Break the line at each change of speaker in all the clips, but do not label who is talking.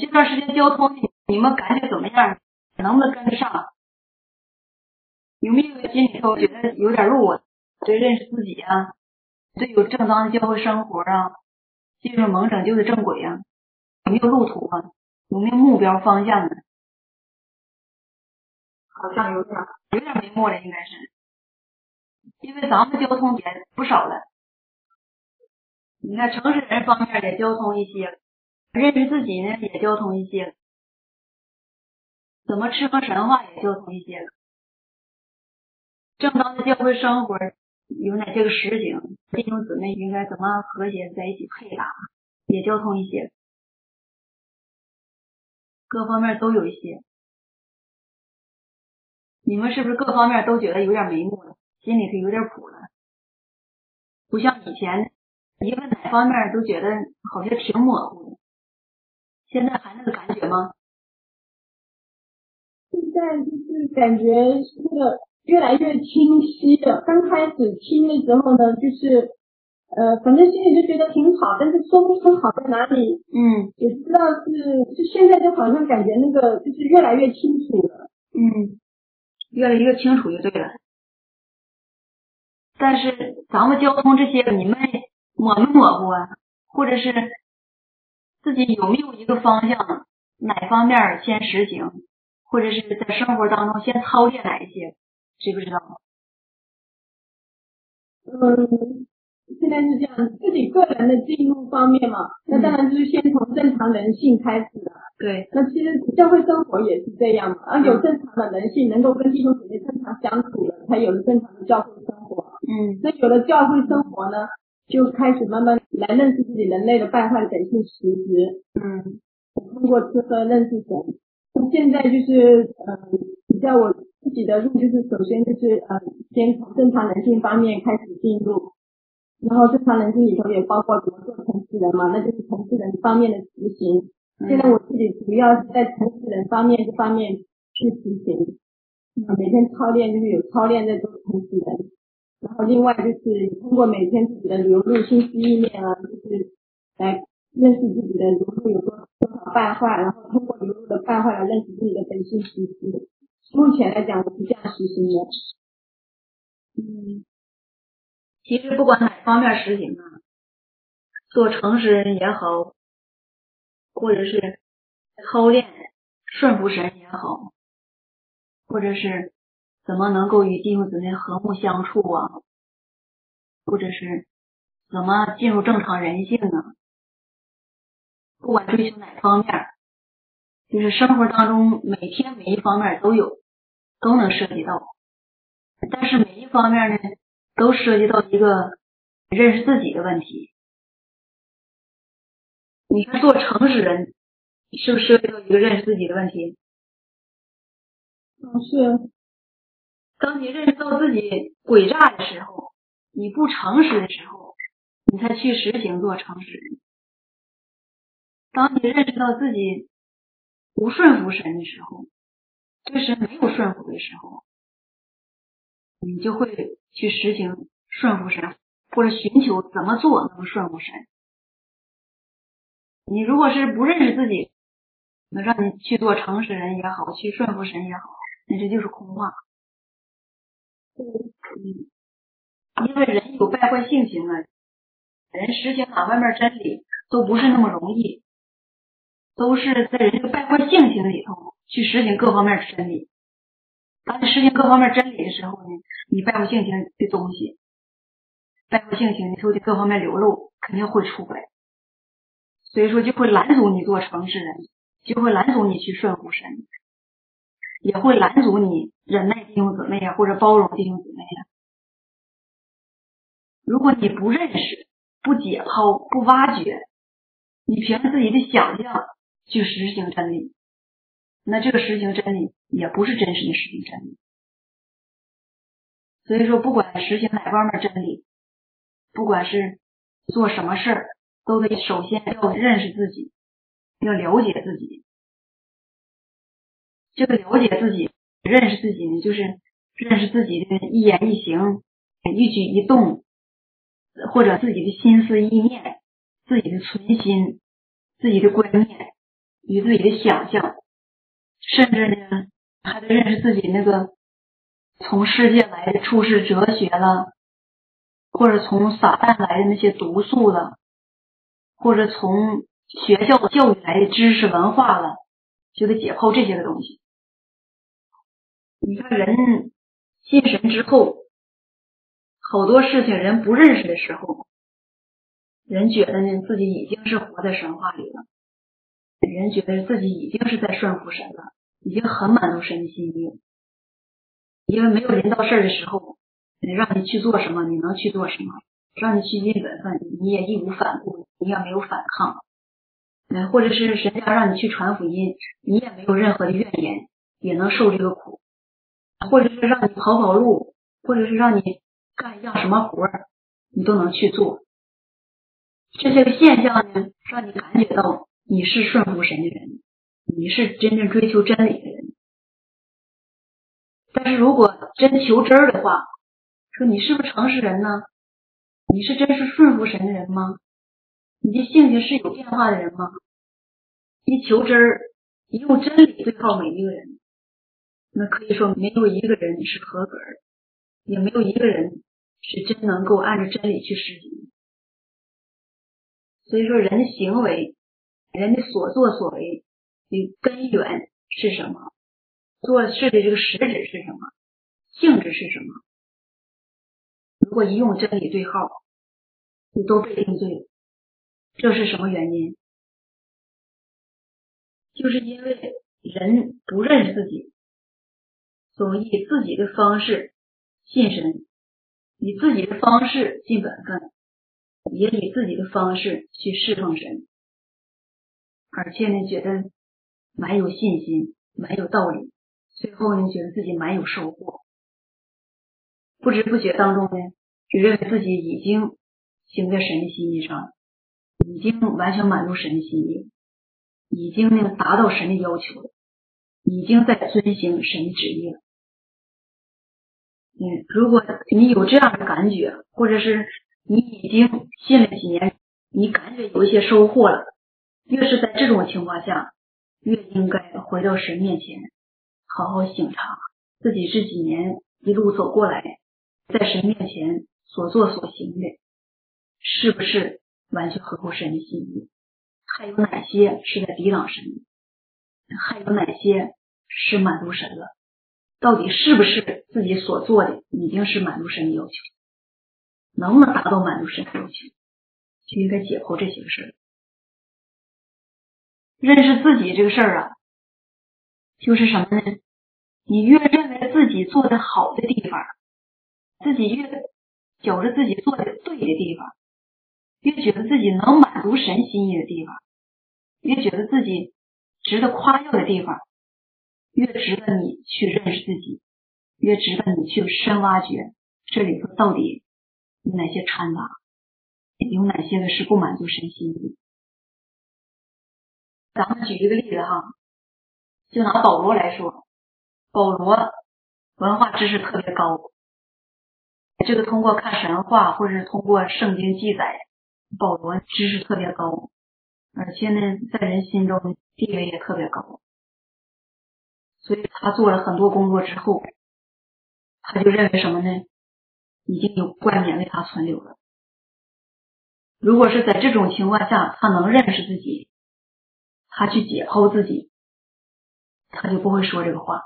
这段时间交通你们感觉怎么样？能不能跟得上？有没有心里头觉得有点路啊？对认识自己啊？对有正当的教会生活啊？进入蒙拯救的正轨啊？有没有路途啊？有没有目标方向呢？
好像有点，
有点眉目了，应该是，因为咱们交通也不少了。你看，城市人方面也交通一些，认识自己呢也交通一些，怎么吃喝神话也交通一些了。正当的教会生活有哪些个实景？弟兄姊妹应该怎么和谐在一起配搭？也交通一些，各方面都有一些。你们是不是各方面都觉得有点眉目了？心里头有点谱了？不像以前。一问哪方面都觉得好像挺模糊的，现在还那个感觉吗？
现在就是感觉那个越来越清晰了。刚开始听的时候呢，就是呃，反正心里就觉得挺好，但是说不出好在哪里。
嗯，
也不知道是就现在就好像感觉那个就是越来越清楚了。
嗯，越来越清楚就对了。但是咱们交通这些，你们。抹没抹过啊？或者是自己有没有一个方向？哪方面先实行？或者是在生活当中先操练哪一些？知不知道？
嗯，现在是这样，自己个人的进入方面嘛，那当然就是先从正常人性开始的。
对，
那其实教会生活也是这样嘛，啊，有正常的人性，能够跟弟兄姐妹正常相处了，才有了正常的教会生活。
嗯，
那有了教会生活呢？就开始慢慢来认识自己人类的败坏的本性实质，
嗯，
通过吃喝认识神。那现在就是，嗯，比较我自己的路就是，首先就是，呃，先从正常人性方面开始进入，然后正常人性里头也包括怎么做城市人嘛，那就是城市人方面的执行。现在我自己主要是在城市人方面这方面去执行，每天操练就是有操练在做城市人。然后另外就是通过每天自己的流露信息意念啊，就是来认识自己的流露有多多少败坏，然后通过流露的败坏来认识自己的本性。目前来讲，我是这样实行的。
嗯，其实不管哪方面实行啊，做诚实人也好，或者是操练顺服神也好，或者是。怎么能够与弟兄姊妹和睦相处啊？或者是怎么进入正常人性啊？不管追求哪方面，就是生活当中每天每一方面都有，都能涉及到。但是每一方面呢，都涉及到一个认识自己的问题。你看，做诚实人是不是涉及到一个认识自己的问题？
嗯，是。
当你认识到自己诡诈的时候，你不诚实的时候，你才去实行做诚实人。当你认识到自己不顺服神的时候，对神没有顺服的时候，你就会去实行顺服神，或者寻求怎么做能顺服神。你如果是不认识自己，能让你去做诚实人也好，去顺服神也好，那这就是空话。嗯，因为人有败坏性情啊，人实行哪方面真理都不是那么容易，都是在人这个败坏性情里头去实行各方面真理。当你实行各方面真理的时候呢，你败坏性情的东西，败坏性情，你说的各方面流露肯定会出来，所以说就会拦阻你做诚实人，就会拦阻你去顺服神。也会拦阻你忍耐弟兄姊妹呀，或者包容弟兄姊妹呀。如果你不认识、不解剖、不挖掘，你凭着自己的想象去实行真理，那这个实行真理也不是真实的实行真理。所以说，不管实行哪方面真理，不管是做什么事儿，都得首先要认识自己，要了解自己。就得了解自己、认识自己，就是认识自己的一言一行、一举一动，或者自己的心思意念、自己的存心、自己的观念，与自己的想象，甚至呢还得认识自己那个从世界来的处世哲学了，或者从撒旦来的那些毒素了，或者从学校教育来的知识文化了，就得解剖这些个东西。你看人信神之后，好多事情人不认识的时候，人觉得呢自己已经是活在神话里了，人觉得自己已经是在顺服神了，已经很满足神的心意。因为没有人到事儿的时候，让你去做什么，你能去做什么；让你去尽本分，你也义无反顾，你也没有反抗。嗯，或者是神家让你去传福音，你也没有任何的怨言，也能受这个苦。或者是让你跑跑路，或者是让你干一样什么活儿，你都能去做。这些个现象呢，让你感觉到你是顺服神的人，你是真正追求真理的人。但是如果真求真儿的话，说你是不是诚实人呢？你是真是顺服神的人吗？你的性情是有变化的人吗？一求真儿，用真理对号每一个人。那可以说，没有一个人是合格的，也没有一个人是真能够按照真理去实行。所以说，人的行为，人的所作所为的根源是什么？做事的这个实质是什么？性质是什么？如果一用真理对号，就都被定罪。这是什么原因？就是因为人不认识自己。总以自己的方式信神，以自己的方式尽本分，也以自己的方式去侍奉神，而且呢，觉得蛮有信心，蛮有道理。最后呢，觉得自己蛮有收获，不知不觉当中呢，就认为自己已经行在神的心意上，已经完全满足神的心意，已经呢达到神的要求了。已经在遵行神的旨意了。嗯，如果你有这样的感觉，或者是你已经信了几年，你感觉有一些收获了，越是在这种情况下，越应该回到神面前，好好省察自己这几年一路走过来，在神面前所做所行的，是不是完全合乎神的心意？还有哪些是在抵挡神？还有哪些是满足神了？到底是不是自己所做的已经是满足神的要求？能不能达到满足神的要求？就应该解剖这些个事儿。认识自己这个事儿啊，就是什么呢？你越认为自己做的好的地方，自己越觉着自己做的对的地方，越觉得自己能满足神心意的地方，越觉得自己。值得夸耀的地方，越值得你去认识自己，越值得你去深挖掘这里头到底有哪些掺杂，有哪些个是不满足身心的。咱们举一个例子哈，就拿保罗来说，保罗文化知识特别高，这个通过看神话或者是通过圣经记载，保罗知识特别高。而且呢，在人心中地位也特别高，所以他做了很多工作之后，他就认为什么呢？已经有冠冕为他存留了。如果是在这种情况下，他能认识自己，他去解剖自己，他就不会说这个话。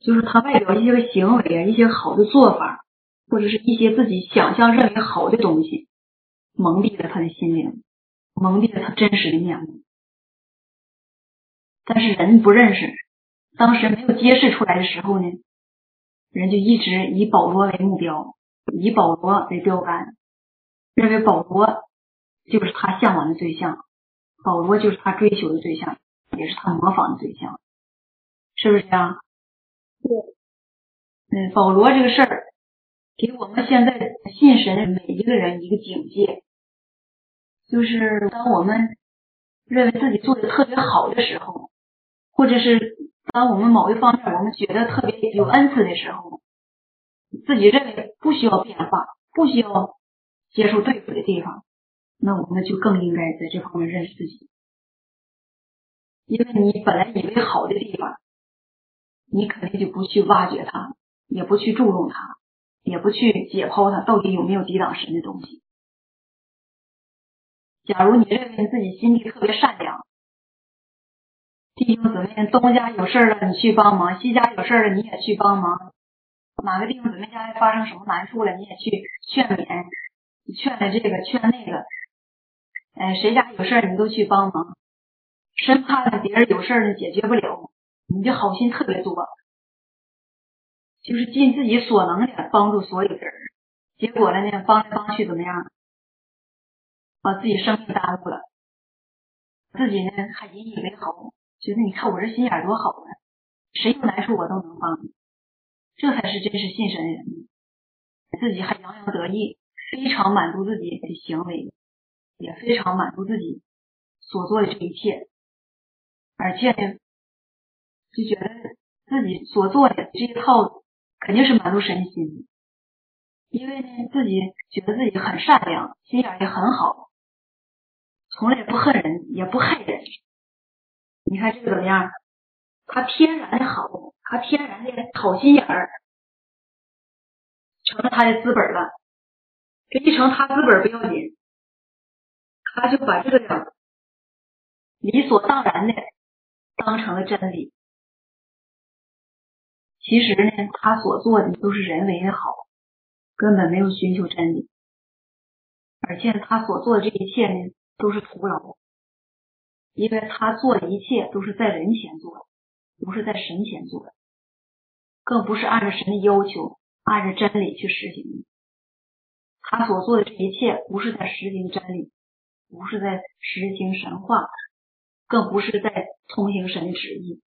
就是他外表一些个行为啊，一些好的做法，或者是一些自己想象认为好的东西，蒙蔽了他的心灵。蒙蔽了他真实的面目，但是人不认识，当时没有揭示出来的时候呢，人就一直以保罗为目标，以保罗为标杆，认为保罗就是他向往的对象，保罗就是他追求的对象，也是他模仿的对象，是不是这样？
对，
嗯，保罗这个事儿，给我们现在信神的每一个人一个警戒。就是当我们认为自己做的特别好的时候，或者是当我们某一方面我们觉得特别有恩赐的时候，自己认为不需要变化、不需要接受对付的地方，那我们就更应该在这方面认识自己。因为你本来以为好的地方，你肯定就不去挖掘它，也不去注重它，也不去解剖它到底有没有抵挡神的东西。假如你认为自己心地特别善良，弟兄姊妹，东家有事了你去帮忙，西家有事了你也去帮忙，哪个弟兄姊妹家发生什么难处了你也去劝勉，劝了这个劝那个，哎，谁家有事你都去帮忙。生怕别人有事呢解决不了，你就好心特别多，就是尽自己所能的帮助所有人，结果呢帮来帮去怎么样，把自己生命耽误了，自己呢还引以为豪，觉得你看我这心眼多好啊，谁有难处我都能帮你，这才是真是信神人，自己还洋洋得意，非常满足自己的行为，也非常满足自己所做的这一切。而且呢，就觉得自己所做的这一套肯定是满足神心的，因为呢自己觉得自己很善良，心眼也很好，从来不恨人，也不害人。你看这个怎么样？他天然的好，他天然的好心眼儿，成了他的资本了。这一成他资本不要紧，他就把这个理所当然的。当成了真理，其实呢，他所做的都是人为的好，根本没有寻求真理，而且他所做的这一切呢，都是徒劳，因为他做的一切都是在人前做的，不是在神前做的，更不是按照神的要求，按照真理去实行的。他所做的这一切，不是在实行真理，不是在实行神话。更不是在通行神的旨意，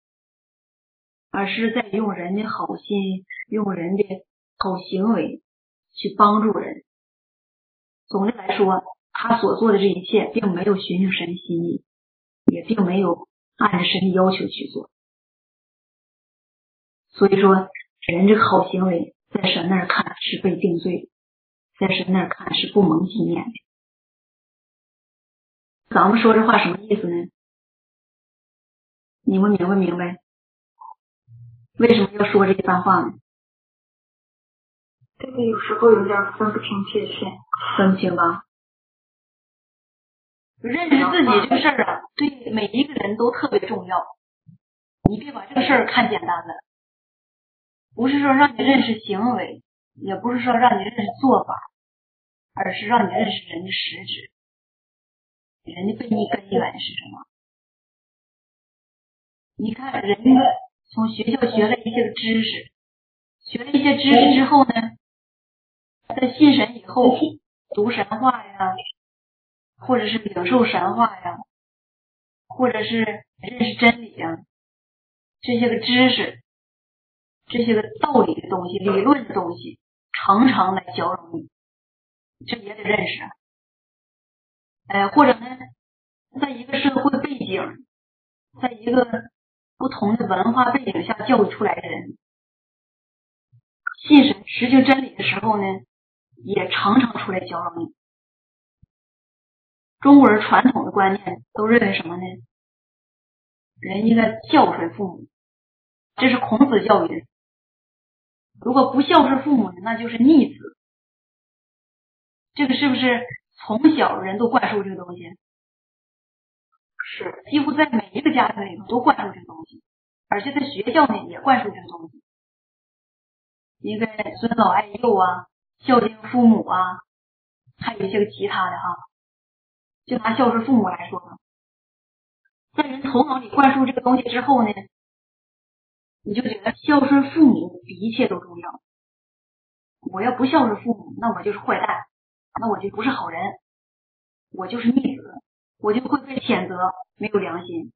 而是在用人的好心、用人的好行为去帮助人。总的来说，他所做的这一切，并没有寻求神心意，也并没有按着神的要求去做。所以说，人这个好行为，在神那儿看是被定罪，在神那儿看是不蒙纪念的。咱们说这话什么意思呢？你们明不明白？为什么要说这一番话呢？
这个有时候有点分不清界限，
分不清吧？认识自己这个事儿啊，对每一个人都特别重要。你别把这个事儿看简单了，不是说让你认识行为，也不是说让你认识做法，而是让你认识人的实质，人的根源是什么？你看，人从学校学了一些知识，学了一些知识之后呢，在信神以后读神话呀，或者是领受神话呀，或者是认识真理呀，这些个知识，这些个道理的东西、理论的东西，常常来搅扰你，这也得认识。哎，或者呢，在一个社会背景，在一个。不同的文化背景下教育出来的人，信神实行真理的时候呢，也常常出来搅扰你。中国人传统的观念都认为什么呢？人应该孝顺父母，这是孔子教育的。如果不孝顺父母，那就是逆子。这个是不是从小人都灌输这个东西？是，几乎在每一个家庭里头都灌输这个东西，而且在学校呢也灌输这个东西，应该尊老爱幼啊，孝敬父母啊，还有一些个其他的哈。就拿孝顺父母来说吧，在人头脑里灌输这个东西之后呢，你就觉得孝顺父母比一切都重要。我要不孝顺父母，那我就是坏蛋，那我就不是好人，我就是逆子。我就会被谴责没有良心，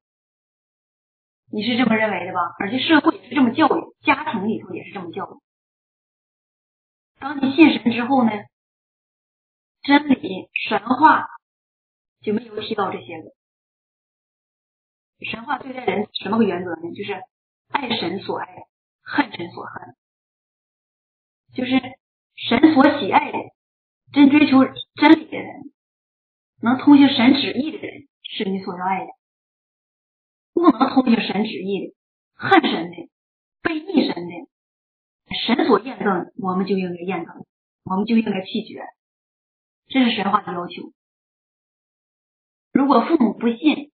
你是这么认为的吧？而且社会也是这么教育，家庭里头也是这么教育。当你信神之后呢，真理神话就没有提到这些个。神话对待人什么个原则呢？就是爱神所爱，恨神所恨，就是神所喜爱的，真追求真理的人。能通行神旨意的人是你所要爱的，不能通行神旨意的、恨神的、背逆神的，神所验证，我们就应该验证，我们就应该弃绝，这是神话的要求。如果父母不信，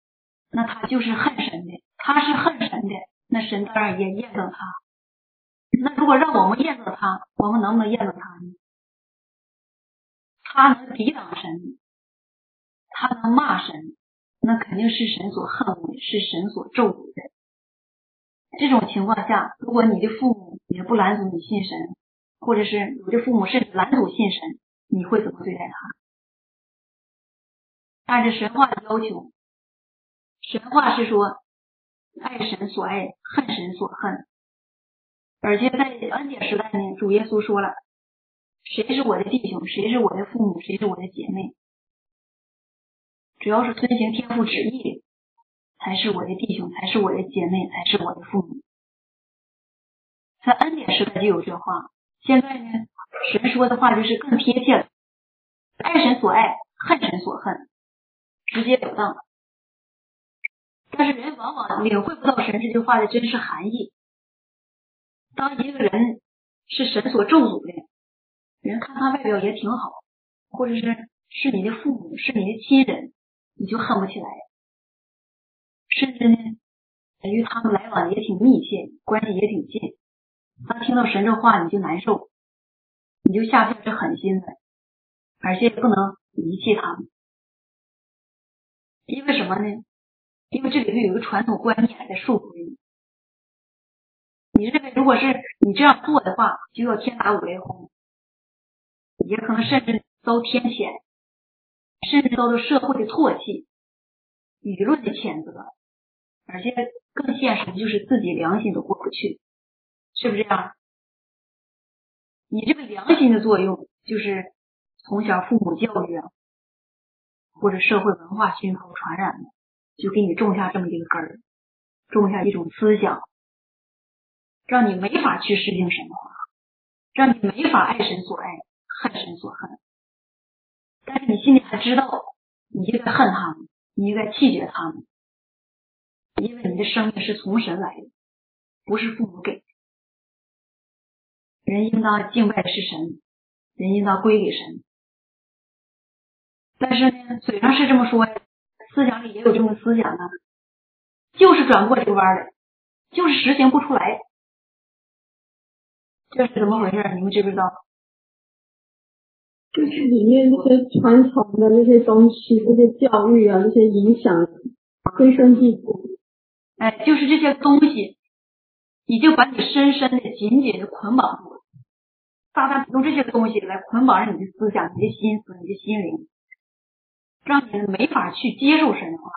那他就是恨神的，他是恨神的，那神当然也验证他。那如果让我们验证他，我们能不能验证他呢？他能抵挡神，他能骂神，那肯定是神所恨恶的，是神所咒诅的。这种情况下，如果你的父母也不拦阻你信神，或者是有的父母甚至拦阻信神，你会怎么对待他？按照神话的要求，神话是说爱神所爱，恨神所恨。而且在恩典时代呢，主耶稣说了。谁是我的弟兄？谁是我的父母？谁是我的姐妹？只要是遵行天父旨意的，才是我的弟兄，才是我的姐妹，才是我的父母。在恩典时代就有这话，现在呢，神说的话就是更贴切了。爱神所爱，恨神所恨，直截了当。但是人往往领会不到神这句话的真实含义。当一个人是神所咒诅的。人看他外表也挺好，或者是是你的父母，是你的亲人，你就恨不起来。甚至呢，与他们来往也挺密切，关系也挺近。当听到神这话，你就难受，你就下下是狠心的，而且不能遗弃他们。因为什么呢？因为这里头有一个传统观念在束缚你。你认为，如果是你这样做的话，就要天打五雷轰。也可能甚至遭天谴，甚至遭到社会的唾弃、舆论的谴责，而且更现实的就是自己良心都过不去，是不是这样？你这个良心的作用，就是从小父母教育啊，或者社会文化熏陶传染的，就给你种下这么一个根儿，种下一种思想，让你没法去实行神的话，让你没法爱神所爱。恨神所恨，但是你心里还知道，你应该恨他们，你应该弃绝他们，因为你的生命是从神来的，不是父母给。人应当敬拜是神，人应当归给神。但是呢，嘴上是这么说，思想里也有这么思想呢，就是转不过这个弯来，就是实行不出来，这是怎么回事？你们知不知道？
就是里面那些传统的那些东西，那些教育啊，那些影响根深蒂固。
哎，就是这些东西，已经把你深深的、紧紧的捆绑住了。撒旦用这些东西来捆绑着你的思想、你的心思、你的心灵，让你没法去接受神的话。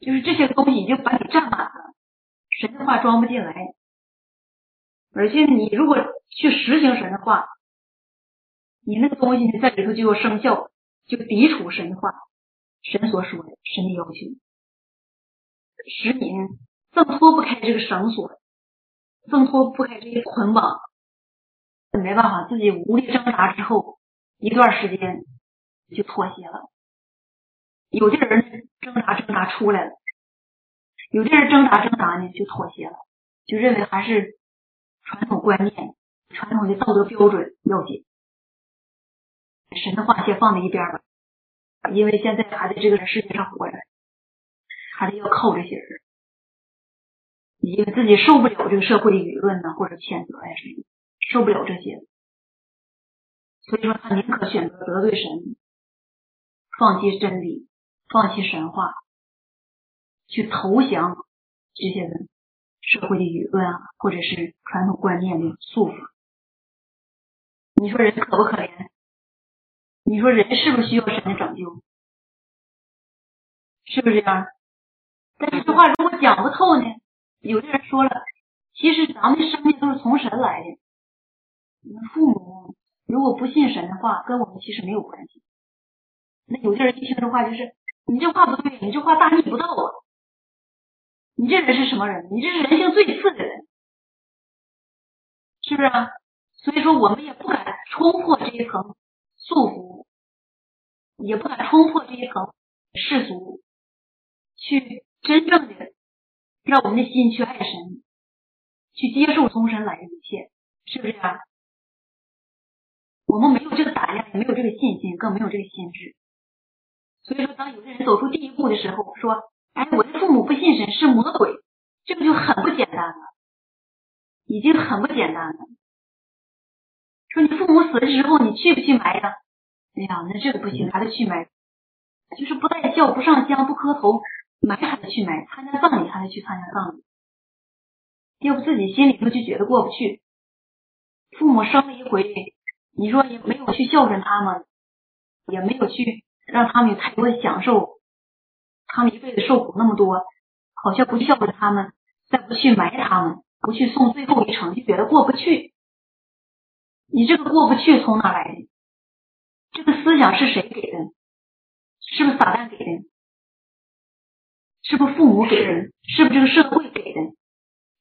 就是这些东西已经把你占满了，神的话装不进来。而且你如果去实行神的话，你那个东西，在里头就要生效，就抵触神的话，神所说的，神的要求，使你挣脱不开这个绳索，挣脱不开这些捆绑，没办法，自己无力挣扎之后，一段时间就妥协了。有的人挣扎挣扎出来了，有的人挣扎挣扎呢就妥协了，就认为还是传统观念、传统的道德标准要紧。神的话先放在一边吧，因为现在还在这个世界上活着，还得要靠这些人，因为自己受不了这个社会的舆论呢，或者谴责呀什么，受不了这些，所以说他宁可选择得罪神，放弃真理，放弃神话，去投降这些人社会的舆论啊，或者是传统观念的束缚。你说人可不可怜？你说人是不是需要神的拯救？是不是这样？但是这话如果讲不透呢？有的人说了，其实咱们的生命都是从神来的。你们父母如果不信神的话，跟我们其实没有关系。那有的人一听这话，就是你这话不对，你这话大逆不道啊！你这人是什么人？你这是人性最次的人，是不是？所以说，我们也不敢冲破这一层束缚。也不敢冲破这一层世俗，去真正的让我们的心去爱神，去接受从神来的一切，是不是啊？我们没有这个胆量，也没有这个信心，更没有这个心智。所以说，当有些人走出第一步的时候，说：“哎，我的父母不信神，是魔鬼。”这个就很不简单了，已经很不简单了。说你父母死的时候，你去不去埋呀？哎呀，那这个不行，还得去埋。就是不带孝、不上香、不磕头，埋还得去埋，参加葬礼还得去参加葬礼。要不自己心里头就觉得过不去。父母生了一回，你说也没有去孝顺他们，也没有去让他们有太多的享受，他们一辈子受苦那么多，好像不孝顺他们，再不去埋他们，不去送最后一程，就觉得过不去。你这个过不去从哪来的？这个思想是谁给的？是不是撒旦给的？是不是父母给的？是不是这个社会给的？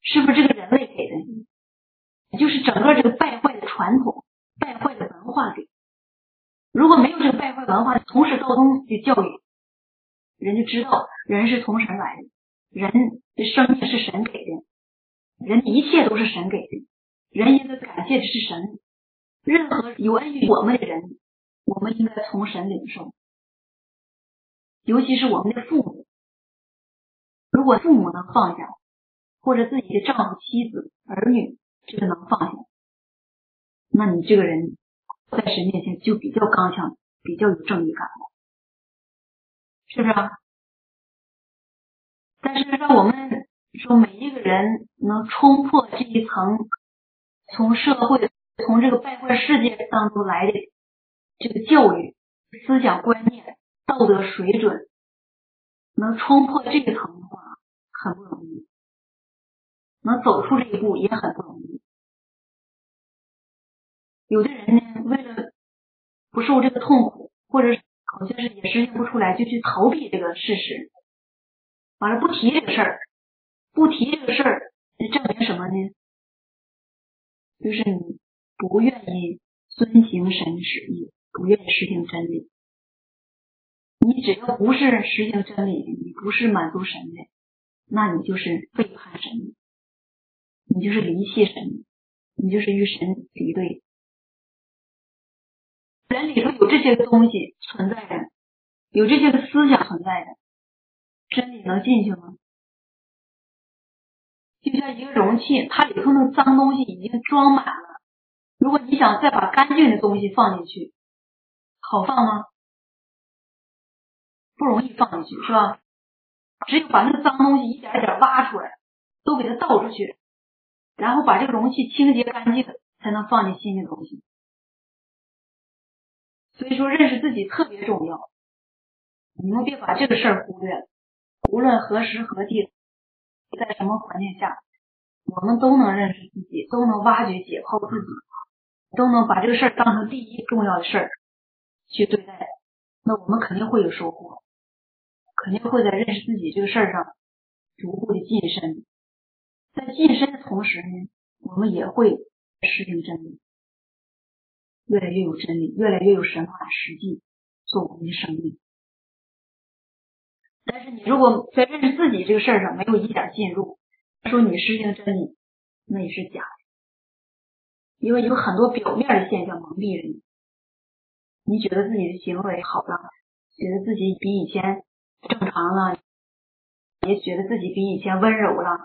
是不是这个人类给的？就是整个这个败坏的传统、败坏的文化给。如果没有这个败坏文化，从始到终就教育人，就知道人是从神来的，人的生命是神给的，人一切都是神给的，人应该感谢的是神。任何有恩于我们的人，我们应该从神领受。尤其是我们的父母，如果父母能放下，或者自己的丈夫、妻子、儿女，这个能放下，那你这个人在神面前就比较刚强，比较有正义感，是不是？但是让我们说，每一个人能冲破这一层，从社会、从这个败坏世界当中来的这个教育、思想观念。道德水准能冲破这一层的话，很不容易；能走出这一步也很不容易。有的人呢，为了不受这个痛苦，或者好像是也实现不出来，就去逃避这个事实，完了不提这个事儿，不提这个事儿，证明什么呢？就是你不愿意遵行神旨意，不愿意实行真理。你只要不是实行真理，你不是满足神的，那你就是背叛神，你就是离弃神，你就是与神敌对。人里头有这些东西存在的，有这些个思想存在的，真理能进去吗？就像一个容器，它里头那脏东西已经装满了，如果你想再把干净的东西放进去，好放吗？不容易放进去，是吧？只有把那个脏东西一点一点挖出来，都给它倒出去，然后把这个容器清洁干净，才能放进新的东西。所以说，认识自己特别重要。你们别把这个事儿忽略了。无论何时何地，在什么环境下，我们都能认识自己，都能挖掘解剖自己，都能把这个事儿当成第一重要的事儿去对待。那我们肯定会有收获。肯定会在认识自己这个事儿上逐步的晋升，在晋升的同时呢，我们也会适应真理，越来越有真理，越来越有神话实际做我们的生命。但是你如果在认识自己这个事儿上没有一点进入，说你实行真理，那也是假的，因为有很多表面的现象蒙蔽了你，你觉得自己的行为好了，觉得自己比以前。正常了，也觉得自己比以前温柔了，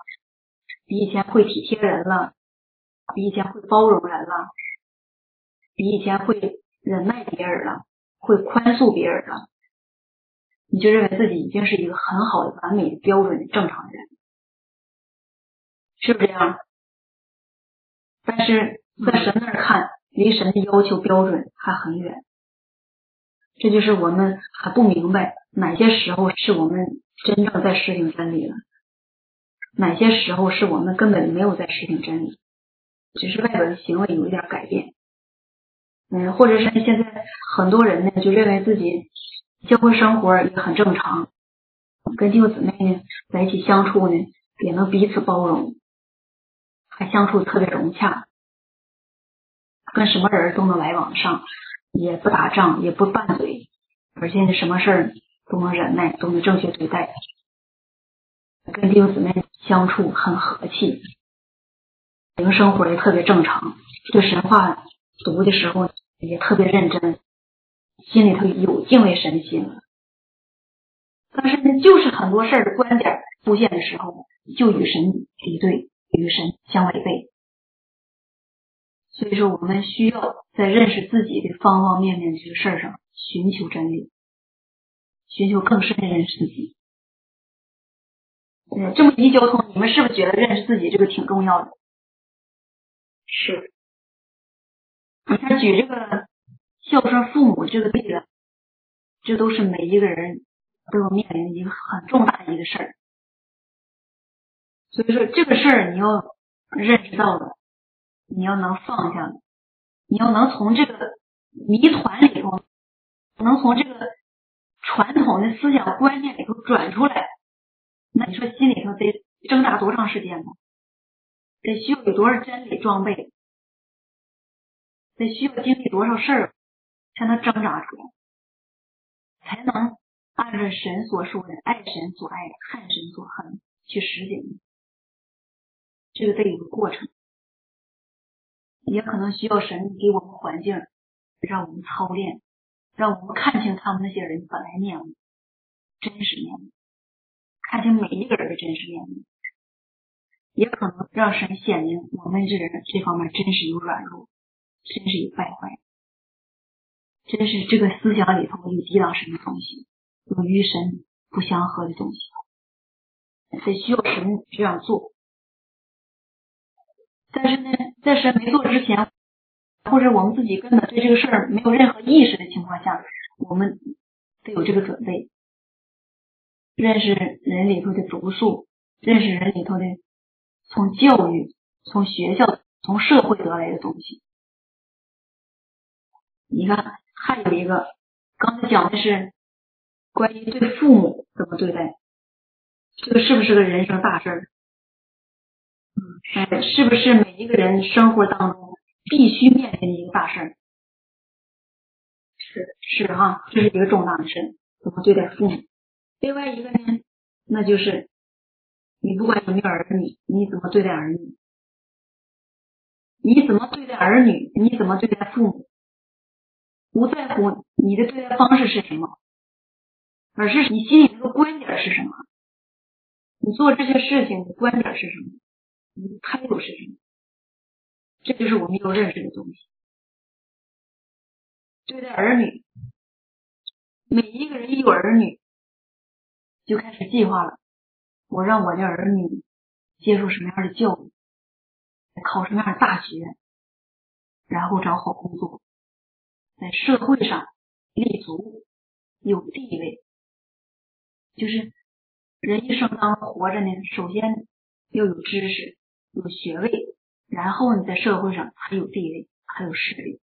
比以前会体贴人了，比以前会包容人了，比以前会忍耐别人了，会宽恕别人了。你就认为自己已经是一个很好的、完美的、标准的正常人，是不是这样？但是在神那儿看，离神的要求标准还很远。这就是我们还不明白哪些时候是我们真正在实行真理了，哪些时候是我们根本没有在实行真理，只是外表的行为有一点改变。嗯，或者是现在很多人呢，就认为自己结婚生活也很正常，跟弟兄姊妹呢在一起相处呢也能彼此包容，还相处特别融洽，跟什么人都能来往上。也不打仗，也不拌嘴，而且，什么事儿都能忍耐，都能正确对待。跟弟兄姊妹相处很和气，灵生活也特别正常，对神话读的时候也特别认真，心里头有敬畏神的心。但是呢，就是很多事儿的观点出现的时候，就与神敌对，与神相违背。所以说，我们需要在认识自己的方方面面这个事儿上寻求真理，寻求更深的认识自己。对，这么一交通，你们是不是觉得认识自己这个挺重要的？是。你看，举这个孝顺父母这个例子，这都是每一个人。都要面临一个很重大的一个事儿，所以说这个事儿你要认识到了，你要能放下，你要能从这个谜团里头，能从这个传统的思想观念里头转出来，那你说心里头得挣扎多长时间呢？得需要有多少真理装备？得需要经历多少事儿才能挣扎出来？才能？按照神所说的，爱神所爱，恨神所恨去实行，这个得有个过程，也可能需要神给我们环境，让我们操练，让我们看清他们那些人本来面目，真实面目，看清每一个人的真实面目，也可能让神显明我们这人这方面真是有软弱，真是有败坏，真是这个思想里头有抵挡神的东西。有与神不相合的东西，得需要神这样做。但是呢，在神没做之前，或者我们自己根本对这个事儿没有任何意识的情况下，我们得有这个准备，认识人里头的毒素，认识人里头的从教育、从学校、从社会得来的东西。你看，还有一个，刚才讲的是。关于对父母怎么对待，这个是不是个人生大事儿？哎，是不是每一个人生活当中必须面临的一个大事儿？是是哈，这是一个重大的事，怎么对待父母？另外一个呢，那就是你不管有没有儿女，你怎么对待儿女？你怎么对待儿女？你怎么对待父母？不在乎你的对待方式是什么。而是你心里那个观点是什么？你做这些事情的观点是什么？你的态度是什么？这就是我们要认识的东西。对待儿女，每一个人一有儿女，就开始计划了。我让我的儿女接受什么样的教育，考什么样的大学，然后找好工作，在社会上立足，有地位。就是人一生当中活着呢，首先要有知识、有学位，然后你在社会上还有地位、还有实力，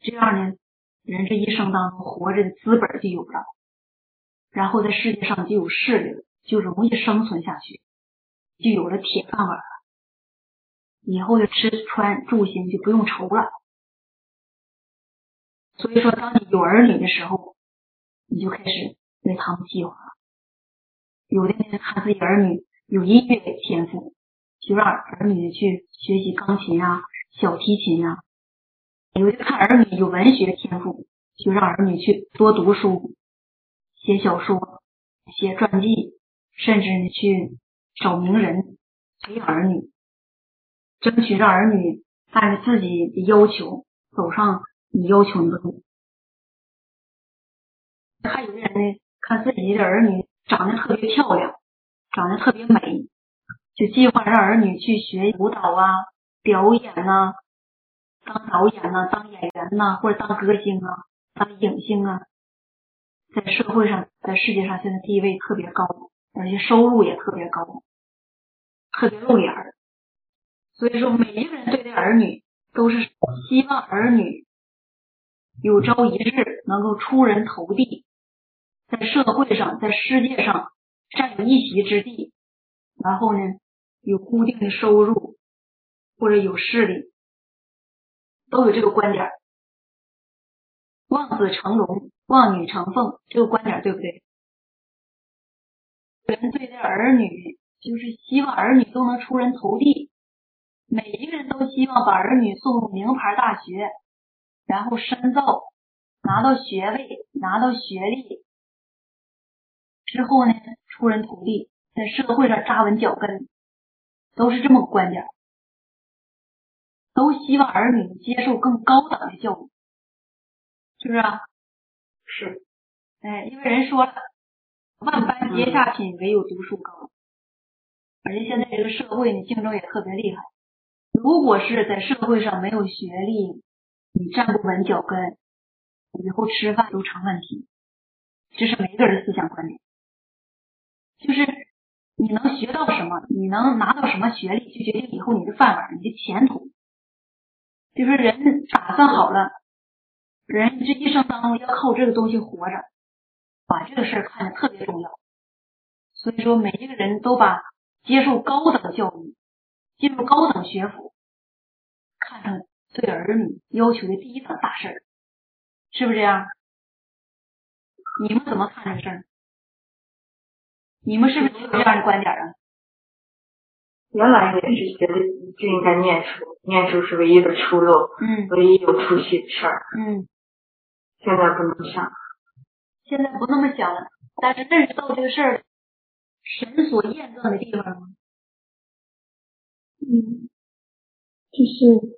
这样呢，人这一生当中活着的资本就有了，然后在世界上就有势力了，就容易生存下去，就有了铁饭碗了，以后的吃穿住行就不用愁了。所以说，当你有儿女的时候，你就开始。为他们计划，有的人看自己儿女有音乐天赋，就让儿女去学习钢琴啊、小提琴啊；有的看儿女有文学天赋，就让儿女去多读书、写小说、写传记，甚至呢去找名人培养儿女，争取让儿女按自己的要求走上你要求的路。还有的人呢。看自己的儿女长得特别漂亮，长得特别美，就计划让儿女去学舞蹈啊、表演呐、当导演呐、当演员呐，或者当歌星啊、当影星啊，在社会上、在世界上现在地位特别高，而且收入也特别高，特别露脸儿。所以说，每一个人对待儿女都是希望儿女有朝一日能够出人头地。在社会上，在世界上占有一席之地，然后呢，有固定的收入或者有势力，都有这个观点。望子成龙，望女成凤，这个观点对不对？人对待儿女，就是希望儿女都能出人头地。每一个人都希望把儿女送入名牌大学，然后深造，拿到学位，拿到学历之后呢，出人头地，在社会上扎稳脚跟，都是这么个观点。都希望儿女接受更高等的教育，是不是啊？
是。
哎，因为人说了，万般皆下品，唯有读书高。而且现在这个社会呢，竞争也特别厉害。如果是在社会上没有学历，你站不稳脚跟，以后吃饭都成问题。这是每个人思想观点，就是你能学到什么，你能拿到什么学历，就决定以后你的饭碗，你的前途。就是人打算好了，人这一生当中要靠这个东西活着，把这个事儿看得特别重要。所以说，每一个人都把接受高等教育。进入高等学府，看成对儿女要求的第一等大事儿，是不是这样？你们怎么看这事儿？你们是不是有这样的观点啊？
原来也是觉得就应该念书，念书是唯一的出路，
嗯，
唯一有出息的事儿，
嗯。
现在不能想，
现在不那么想了，但是认识到这个事儿，神所验证的地方吗？
嗯，就是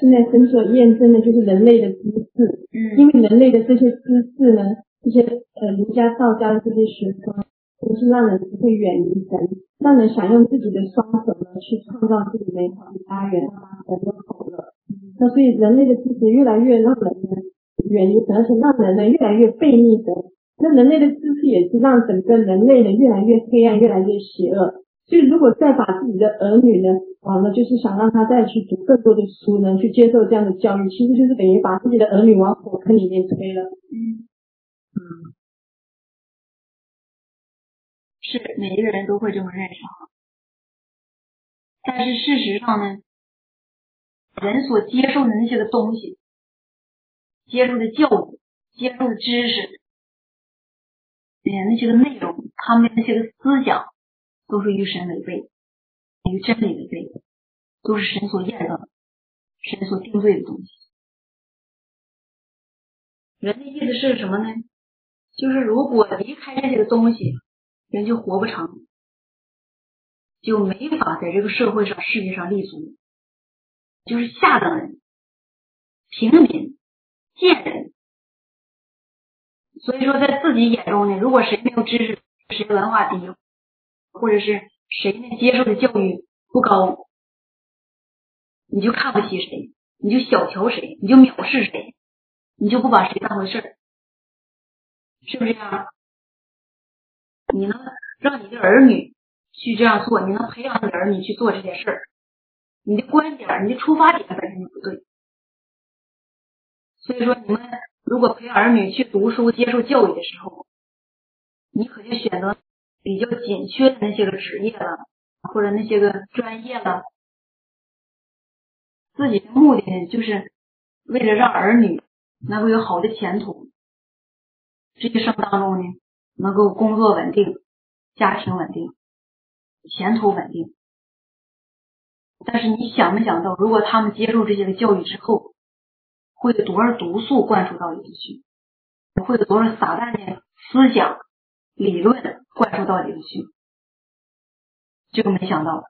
现在神所验证的，就是人类的知识。
嗯，
因为人类的这些知识呢，这些呃儒家、道家的这些学科，都是让人不会远离神，让人想用自己的双手呢去创造自己美好的家园，让神都口乐。那所以人类的知识越来越让人呢远离神，而且让人呢越来越背逆神。那人类的知识也是让整个人类呢越来越黑暗，越来越邪恶。所以，如果再把自己的儿女呢，完了就是想让他再去读更多的书呢，去接受这样的教育，其实就是等于把自己的儿女往火坑里面推了。
嗯，是每一个人都会这么认识哈。但是事实上呢，人所接受的那些个东西，接受的教育，接受的知识，哎呀，那些个内容，他们那些个思想。都是与神违背，与真理违背，都是神所验证、神所定罪的东西。人的意思是什么呢？就是如果离开这些个东西，人就活不成，就没法在这个社会上、世界上立足，就是下等人、平民、贱人。所以说，在自己眼中呢，如果谁没有知识，谁文化低。或者是谁呢？接受的教育不高，你就看不起谁，你就小瞧谁，你就藐视谁，你就不把谁当回事儿，是不是啊？你能让你的儿女去这样做，你能培养你的儿女去做这件事儿，你的观点、你的出发点本身就不对。所以说，你们如果陪儿女去读书、接受教育的时候，你可就选择。比较紧缺的那些个职业了，或者那些个专业了，自己的目的，就是为了让儿女能够有好的前途，这一生当中呢，能够工作稳定，家庭稳定，前途稳定。但是你想没想到，如果他们接受这些个教育之后，会有多少毒素灌输到里头去，会有多少撒旦的思想？理论灌输到里头去，结果没想到，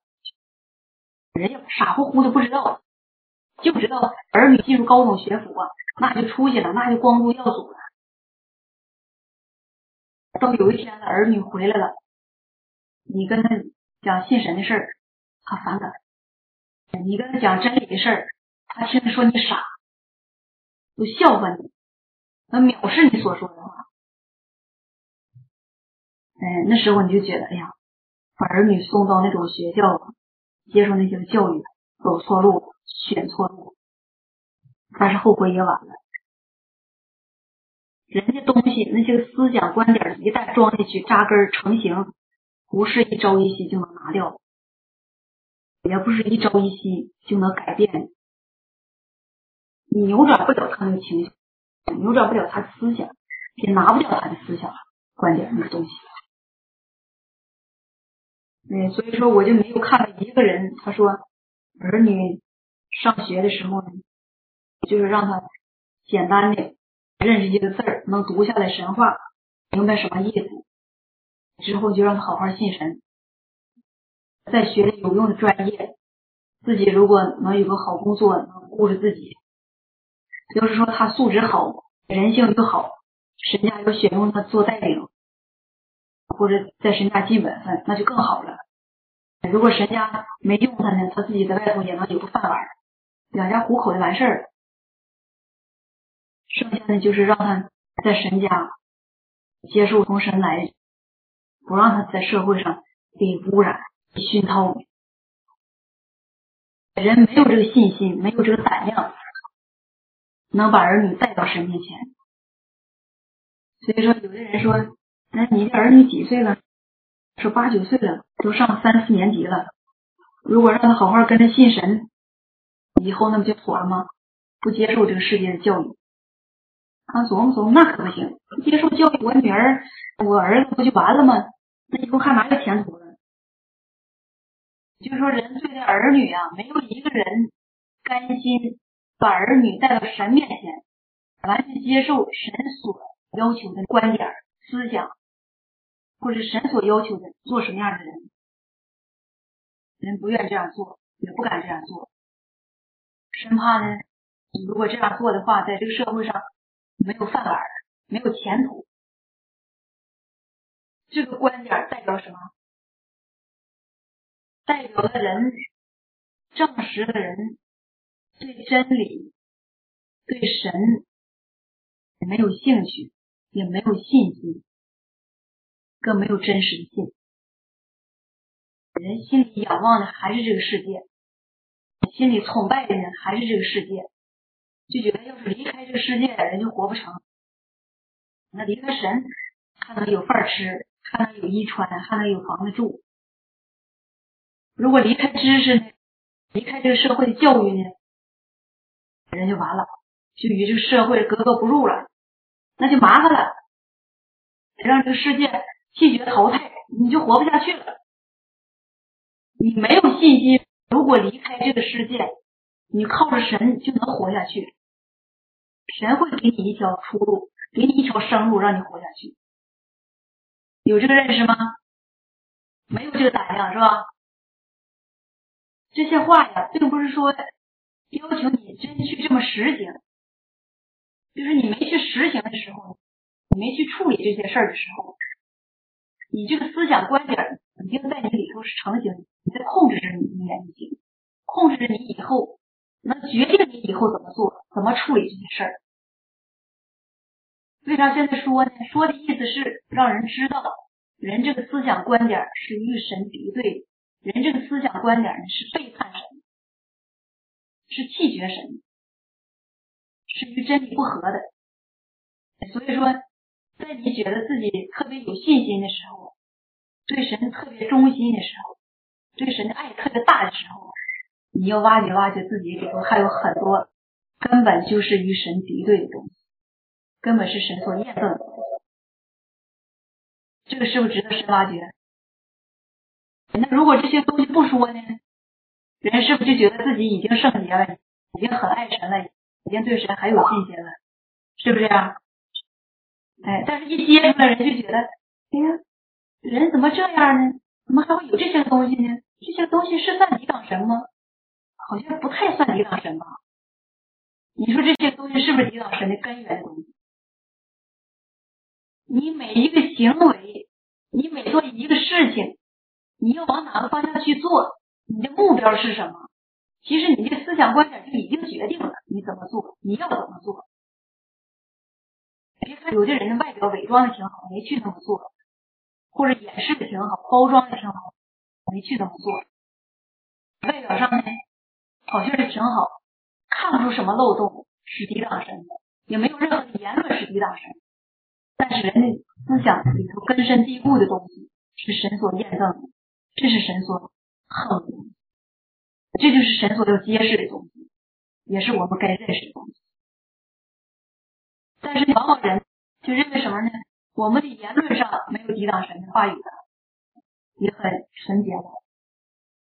人家傻乎乎的不知道，就知道儿女进入高等学府啊，那就出息了，那就光宗耀祖了。到有一天了，儿女回来了，你跟他讲信神的事儿，他反感；你跟他讲真理的事儿，他听着说你傻，都笑话你，那藐视你所说的话。哎，那时候你就觉得，哎呀，把儿女送到那种学校，接受那些教育，走错路，选错路，但是后悔也晚了。人家东西那些个思想观点，一旦装进去，扎根成型，不是一朝一夕就能拿掉，也不是一朝一夕就能改变。你扭转不了他那个情绪，扭转不了他的思想，也拿不掉他的思想观点那个东西。嗯，所以说我就没有看到一个人，他说儿女上学的时候，就是让他简单的认识一个字儿，能读下来神话，明白什么意思，之后就让他好好信神，再学有用的专业，自己如果能有个好工作，能顾着自己，就是说他素质好，人性又好，神家又选用他做带领。或者在神家尽本分，那就更好了。如果神家没用他呢，他自己在外头也能有个饭碗，养家糊口就完事儿了。剩下的就是让他在神家接受从神来，不让他在社会上被污染、被熏陶。人没有这个信心，没有这个胆量，能把儿女带到神面前。所以说，有的人说。那你的儿女几岁了？说八九岁了，都上三四年级了。如果让他好好跟着信神，以后那不就妥了吗？不接受这个世界的教育，他琢磨琢磨，那可不行。接受教育，我女儿、我儿子不就完了吗？那以后还哪有前途了？就说人对待儿女啊，没有一个人甘心把儿女带到神面前，完全接受神所要求的观点。思想，或者神所要求的做什么样的人，人不愿这样做，也不敢这样做，生怕呢，如果这样做的话，在这个社会上没有饭碗，没有前途。这个观点代表什么？代表的人正实的人对真理、对神没有兴趣。也没有信心，更没有真实的信。人心里仰望的还是这个世界，心里崇拜的人还是这个世界，就觉得要是离开这个世界，人就活不成。那离开神，还能有饭吃，还能有衣穿，还能有房子住。如果离开知识，离开这个社会的教育呢，人就完了，就与这个社会格格不入了。那就麻烦了，让这个世界拒绝淘汰，你就活不下去了。你没有信心，如果离开这个世界，你靠着神就能活下去。神会给你一条出路，给你一条生路，让你活下去。有这个认识吗？没有这个胆量是吧？这些话呀，并不是说要求你真去这么实行。就是你没去实行的时候，你没去处理这些事儿的时候，你这个思想观点已经在你里头是成型，你在控制着你的言行，控制着你以后，能决定你以后怎么做，怎么处理这些事儿。为啥现在说呢？说的意思是让人知道，人这个思想观点是与神敌对，人这个思想观点是背叛神，是气绝神。是与真理不合的，所以说，在你觉得自己特别有信心的时候，对神特别忠心的时候，对神的爱特别大的时候，你要挖掘挖掘自己里头还有很多根本就是与神敌对的东西，根本是神所验证的。这个是不是值得深挖掘？那如果这些东西不说呢？人是不是就觉得自己已经圣洁了，已经很爱神了？已经对神很有信心了，是不是呀？哎，但是一接触了人就觉得，哎呀，人怎么这样呢？怎么还会有这些东西呢？这些东西是算抵挡神吗？好像不太算抵挡神吧？你说这些东西是不是抵挡神的根源东西？你每一个行为，你每做一个事情，你要往哪个方向去做？你的目标是什么？其实你这思想观点就已经决定了你怎么做，你要怎么做。别看有的人的外表伪装的挺好，没去那么做；或者掩饰的挺好，包装的挺好，没去那么做。外表上呢，好像是挺好，看不出什么漏洞是抵挡神的，也没有任何言论是抵挡神。但是人的思想里头根深蒂固的东西是神所验证的，这是神所恨的。这就是神所要揭示的东西，也是我们该认识的东西。但是往往人就认为什么呢？我们的言论上没有抵挡神的话语的，也很纯洁了，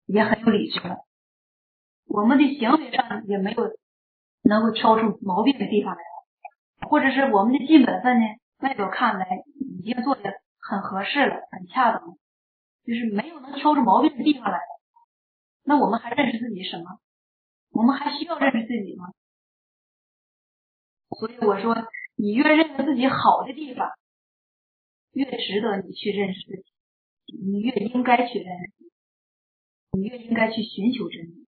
也很有理智了。我们的行为上也没有能够挑出毛病的地方来，或者是我们的尽本分呢，外表看来已经做的很合适了，很恰当，就是没有能挑出毛病的地方来。那我们还认识自己什么？我们还需要认识自己吗？所以我说，你越认识自己好的地方，越值得你去认识自己，你越应该去认识，你越应该去寻求真理。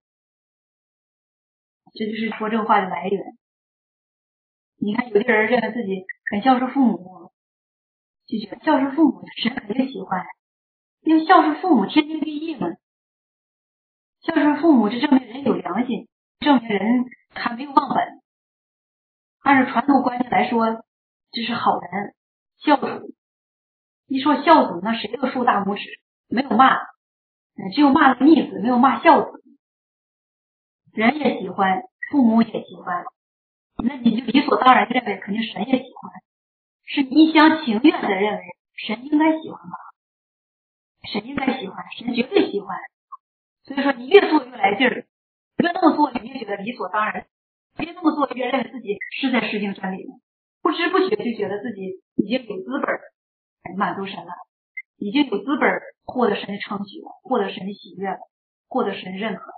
这就是说这话的来源。你看，有的人认为自己很孝顺父母，就觉得孝顺父母神肯定喜欢，因为孝顺父母天经地义嘛。孝顺父母，这证明人有良心，证明人还没有忘本。按照传统观念来说，这是好人，孝子。一说孝子，那谁都竖大拇指，没有骂，只有骂了逆子，没有骂孝子。人也喜欢，父母也喜欢，那你就理所当然认为，肯定神也喜欢，是你一厢情愿的认为神应该喜欢吧？神应该喜欢，神绝对喜欢。所以说，你越做越来劲儿，越那么做，你越觉得理所当然；越那么做，越认为自己是在实行真理呢。不知不觉就觉得自己已经有资本满足神了，已经有资本获得神的称许了，获得神的喜悦了，获得神认可。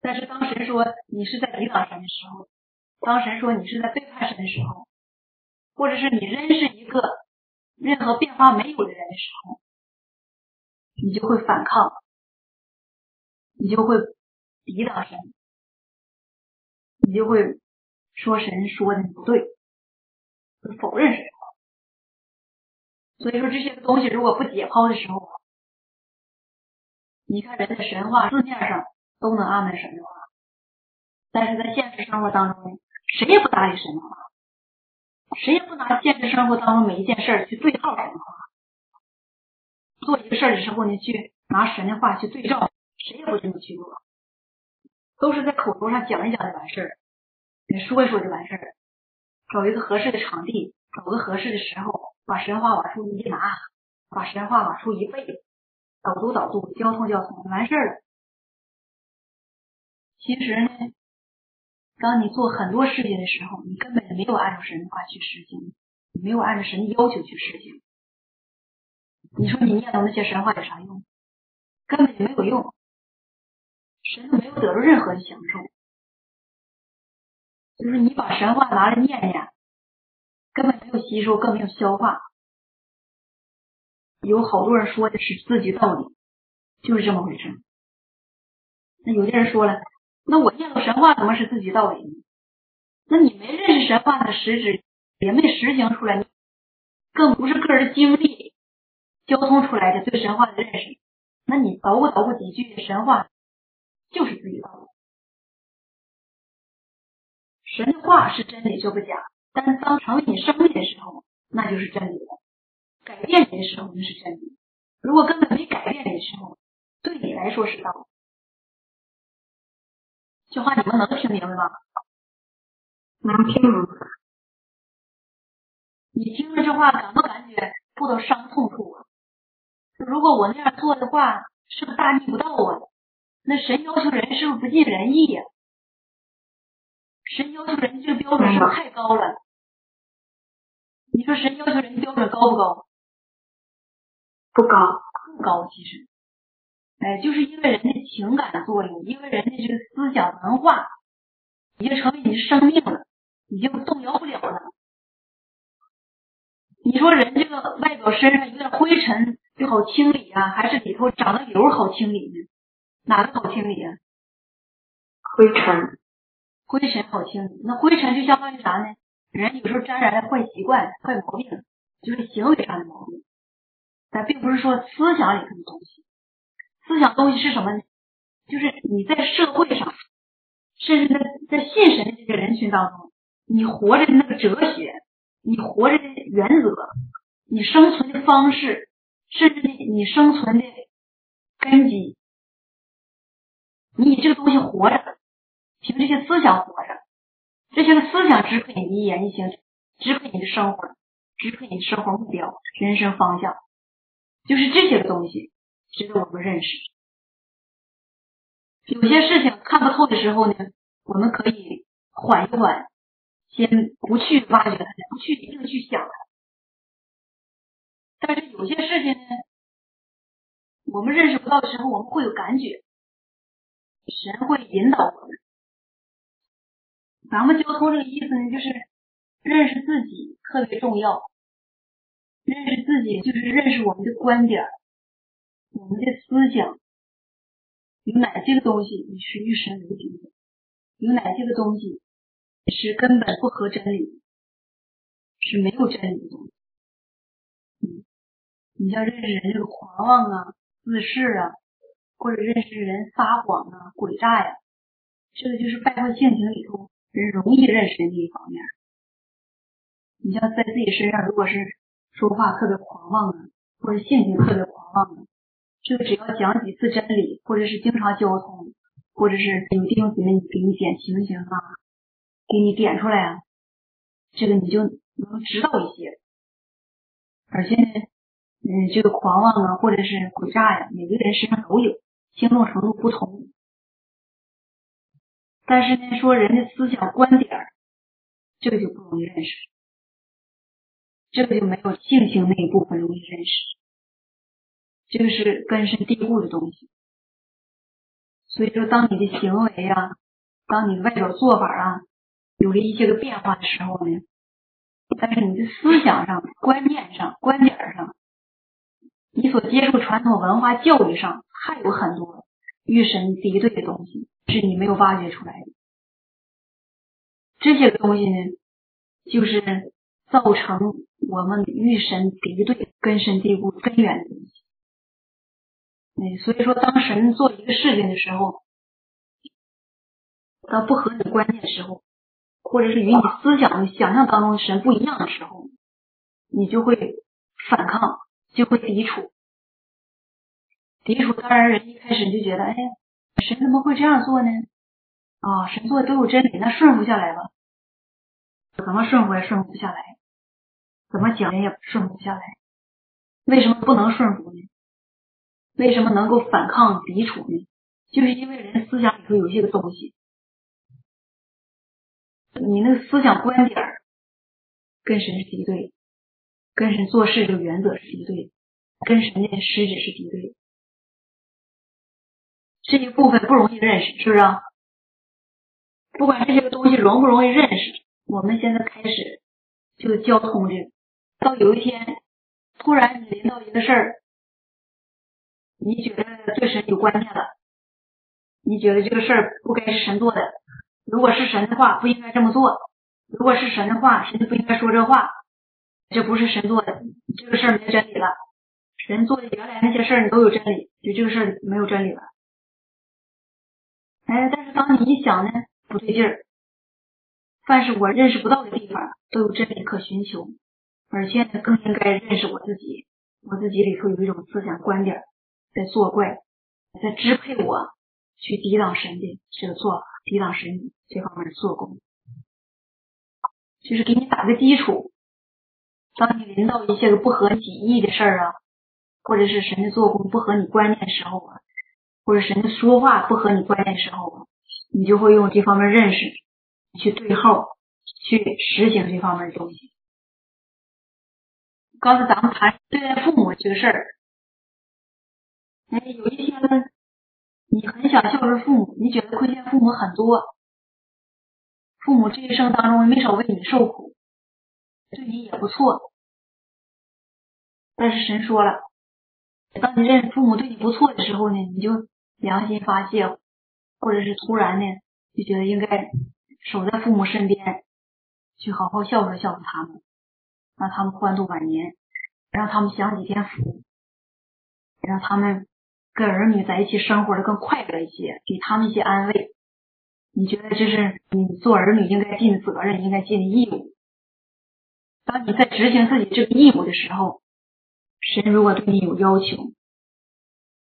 但是当神说你是在抵挡神的时候，当神说你是在背叛神的时候，或者是你仍是一个任何变化没有的人的时候，你就会反抗。你就会抵挡神，你就会说神说的不对，否认神。所以说这些东西如果不解剖的时候，你看人的神话字面上都能安排神的话，但是在现实生活当中，谁也不搭理神的话，谁也不拿现实生活当中每一件事去对照神的话，做一个事儿的时候你，去拿神的话去对照。谁也不这么去做，都是在口头上讲一讲就完事儿，你说一说就完事儿，找一个合适的场地，找个合适的时候，把神话往出一拿，把神话往出一背，导读导读，交通交通，完事儿了。其实呢，当你做很多事情的时候，你根本没有按照神话去实行，没有按照神的要求去实行。你说你念叨那些神话有啥用？根本就没有用。神没有得到任何的享受，就是你把神话拿来念念，根本没有吸收，更没有消化。有好多人说的是自己道理，就是这么回事。那有的人说了，那我念到神话怎么是自己道理呢？那你没认识神话的实质，也没实行出来，更不是个人经历交通出来的对神话的认识。那你捣鼓捣鼓几句神话。就是自己道理。神的话是真理就不假，但当成为你生命的时候，那就是真理了。改变你的时候那是真理，如果根本没改变你的时候，对你来说是道理。这话你们能听明白吗？
能听明白。
你听了这话，感不感觉不到伤痛处啊？如果我那样做的话，是不是大逆不道啊？那神要求人是不是不尽人意呀？神要求人这个标准是不是太高了？你说神要求人标准高不高？
不高，
不高。其实，哎，就是因为人的情感作用，因为人的这个思想文化已经成为你的生命了，已经动摇不了了。你说人这个外表身上有点灰尘就好清理啊，还是里头长了瘤好清理呢？哪个好清理啊？
灰尘，
灰尘好清理。那灰尘就相当于啥呢？人有时候沾染的坏习惯、坏毛病，就是行为上的毛病。但并不是说思想里头的东西。思想东西是什么呢？就是你在社会上，甚至在在信神的这个人群当中，你活着的那个哲学，你活着的原则，你生存的方式，甚至你你生存的根基。你以这个东西活着，凭这些思想活着，这些个思想支配你一言一行，支配你的生活，支配你的生活目标、人生方向，就是这些东西值得我们认识。有些事情看不透的时候呢，我们可以缓一缓，先不去挖掘它，不去一定去想它。但是有些事情呢，我们认识不到的时候，我们会有感觉，神会引导我们。咱们交通这个意思呢，就是认识自己特别重要。认识自己就是认识我们的观点，我们的思想。有哪些个东西你是与神为敌的？有哪些个东西是根本不合真理，是没有真理的东西？嗯，你像认识人这个狂妄啊、自恃啊，或者认识人撒谎啊、诡诈呀，这个就是败坏性情里头人容易认识的一方面。你像在自己身上，如果是说话特别狂妄啊，或者性情特别狂妄的。这个只要讲几次真理，或者是经常交通，或者是有弟兄姊妹给你点情形啊，给你点出来啊，这个你就能知道一些。而且，嗯，这个狂妄啊，或者是诡诈呀，每个人身上都有，轻重程度不同。但是呢，说人的思想观点，这个就不容易认识，这个就没有性情那一部分容易认识。这个是根深蒂固的东西，所以说，当你的行为啊，当你外表做法啊，有了一些个变化的时候呢，但是你的思想上、观念上、观点上，你所接触传统文化教育上，还有很多与神敌对的东西，是你没有挖掘出来的。这些东西呢，就是造成我们与神敌对、根深蒂固、根源的东西。哎，所以说，当神做一个事情的时候，当不合你观念的时候，或者是与你思想、想象当中的神不一样的时候，你就会反抗，就会抵触。抵触，当然人一开始就觉得，哎，神怎么会这样做呢？啊，神做的都有真理，那顺服下来吧。怎么顺服也顺服不下来，怎么讲也顺服不下来。为什么不能顺服呢？为什么能够反抗抵触呢？就是因为人思想里头有些个东西，你那个思想观点跟神是敌对，跟神做事这个原则是敌对，跟神的实质是敌对。这一部分不容易认识，是不是？不管这些个东西容不容易认识，我们现在开始就交通这个，到有一天突然你临到一个事儿。你觉得对神有观念了？你觉得这个事儿不该是神做的？如果是神的话，不应该这么做；如果是神的话，神就不应该说这话。这不是神做的，这个事儿没真理了。神做的原来那些事儿你都有真理，就这个事儿没有真理了。哎，但是当你一想呢，不对劲儿。凡是我认识不到的地方，都有真理可寻求，而且呢，更应该认识我自己。我自己里头有一种思想观点。在作怪，在支配我去抵挡神的这个做法，抵挡神这方面的做工，就是给你打个基础。当你临到一些个不合己意的事儿啊，或者是神的做工不合你观念的时候啊，或者神说话不合你观念的时候，你就会用这方面认识去对号，去实行这方面的东西。刚才咱们谈对待父母这个事儿。哎，有一天呢，你很想孝顺父母，你觉得亏欠父母很多，父母这一生当中没少为你受苦，对你也不错。但是神说了，当你认父母对你不错的时候呢，你就良心发泄，或者是突然呢，就觉得应该守在父母身边，去好好孝顺孝顺他们，让他们欢度晚年，让他们享几天福，让他们。跟儿女在一起生活的更快乐一些，给他们一些安慰。你觉得这是你做儿女应该尽的责任，应该尽的义务。当你在执行自己这个义务的时候，神如果对你有要求，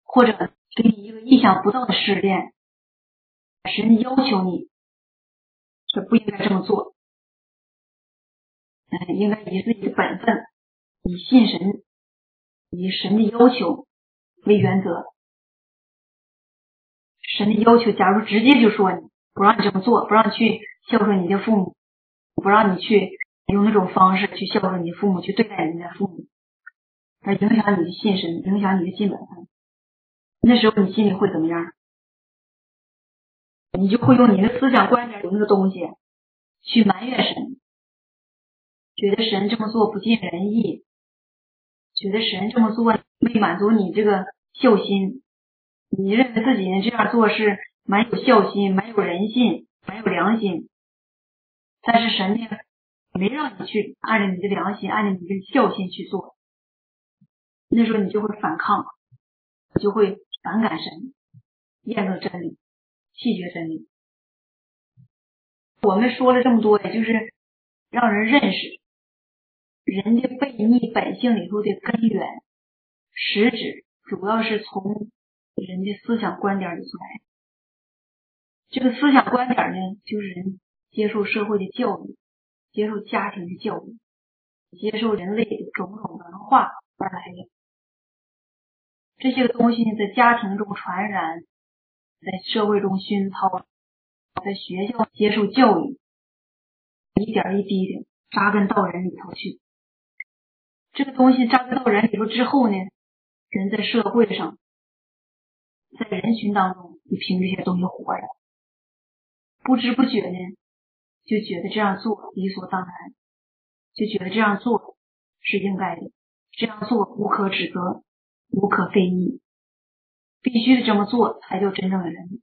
或者给你一个意想不到的试炼，神要求你，这不应该这么做。哎，应该以自己的本分，以信神，以神的要求。为原则。神的要求，假如直接就说你不让你这么做，不让你去孝顺你的父母，不让你去用那种方式去孝顺你父母，去对待你的父母，而影响你的信神，影响你的尽本分，那时候你心里会怎么样？你就会用你的思想观点有那个东西去埋怨神，觉得神这么做不尽人意，觉得神这么做没满足你这个孝心。你认为自己呢这样做是蛮有孝心、蛮有人性、蛮有良心，但是神呢没让你去按照你的良心、按照你的孝心去做，那时候你就会反抗，就会反感神，厌恶真理，弃绝真理。我们说了这么多，也就是让人认识人家悖逆本性里头的根源，实质主要是从。人的思想观点里出来，这个思想观点呢，就是人接受社会的教育，接受家庭的教育，接受人类的种种文化而来的。这些东西，在家庭中传染，在社会中熏陶，在学校接受教育，一点一滴的扎根到人里头去。这个东西扎根到人里头之后呢，人在社会上。在人群当中，你凭这些东西活着，不知不觉呢，就觉得这样做理所当然，就觉得这样做是应该的，这样做无可指责，无可非议，必须得这么做才叫真正的人。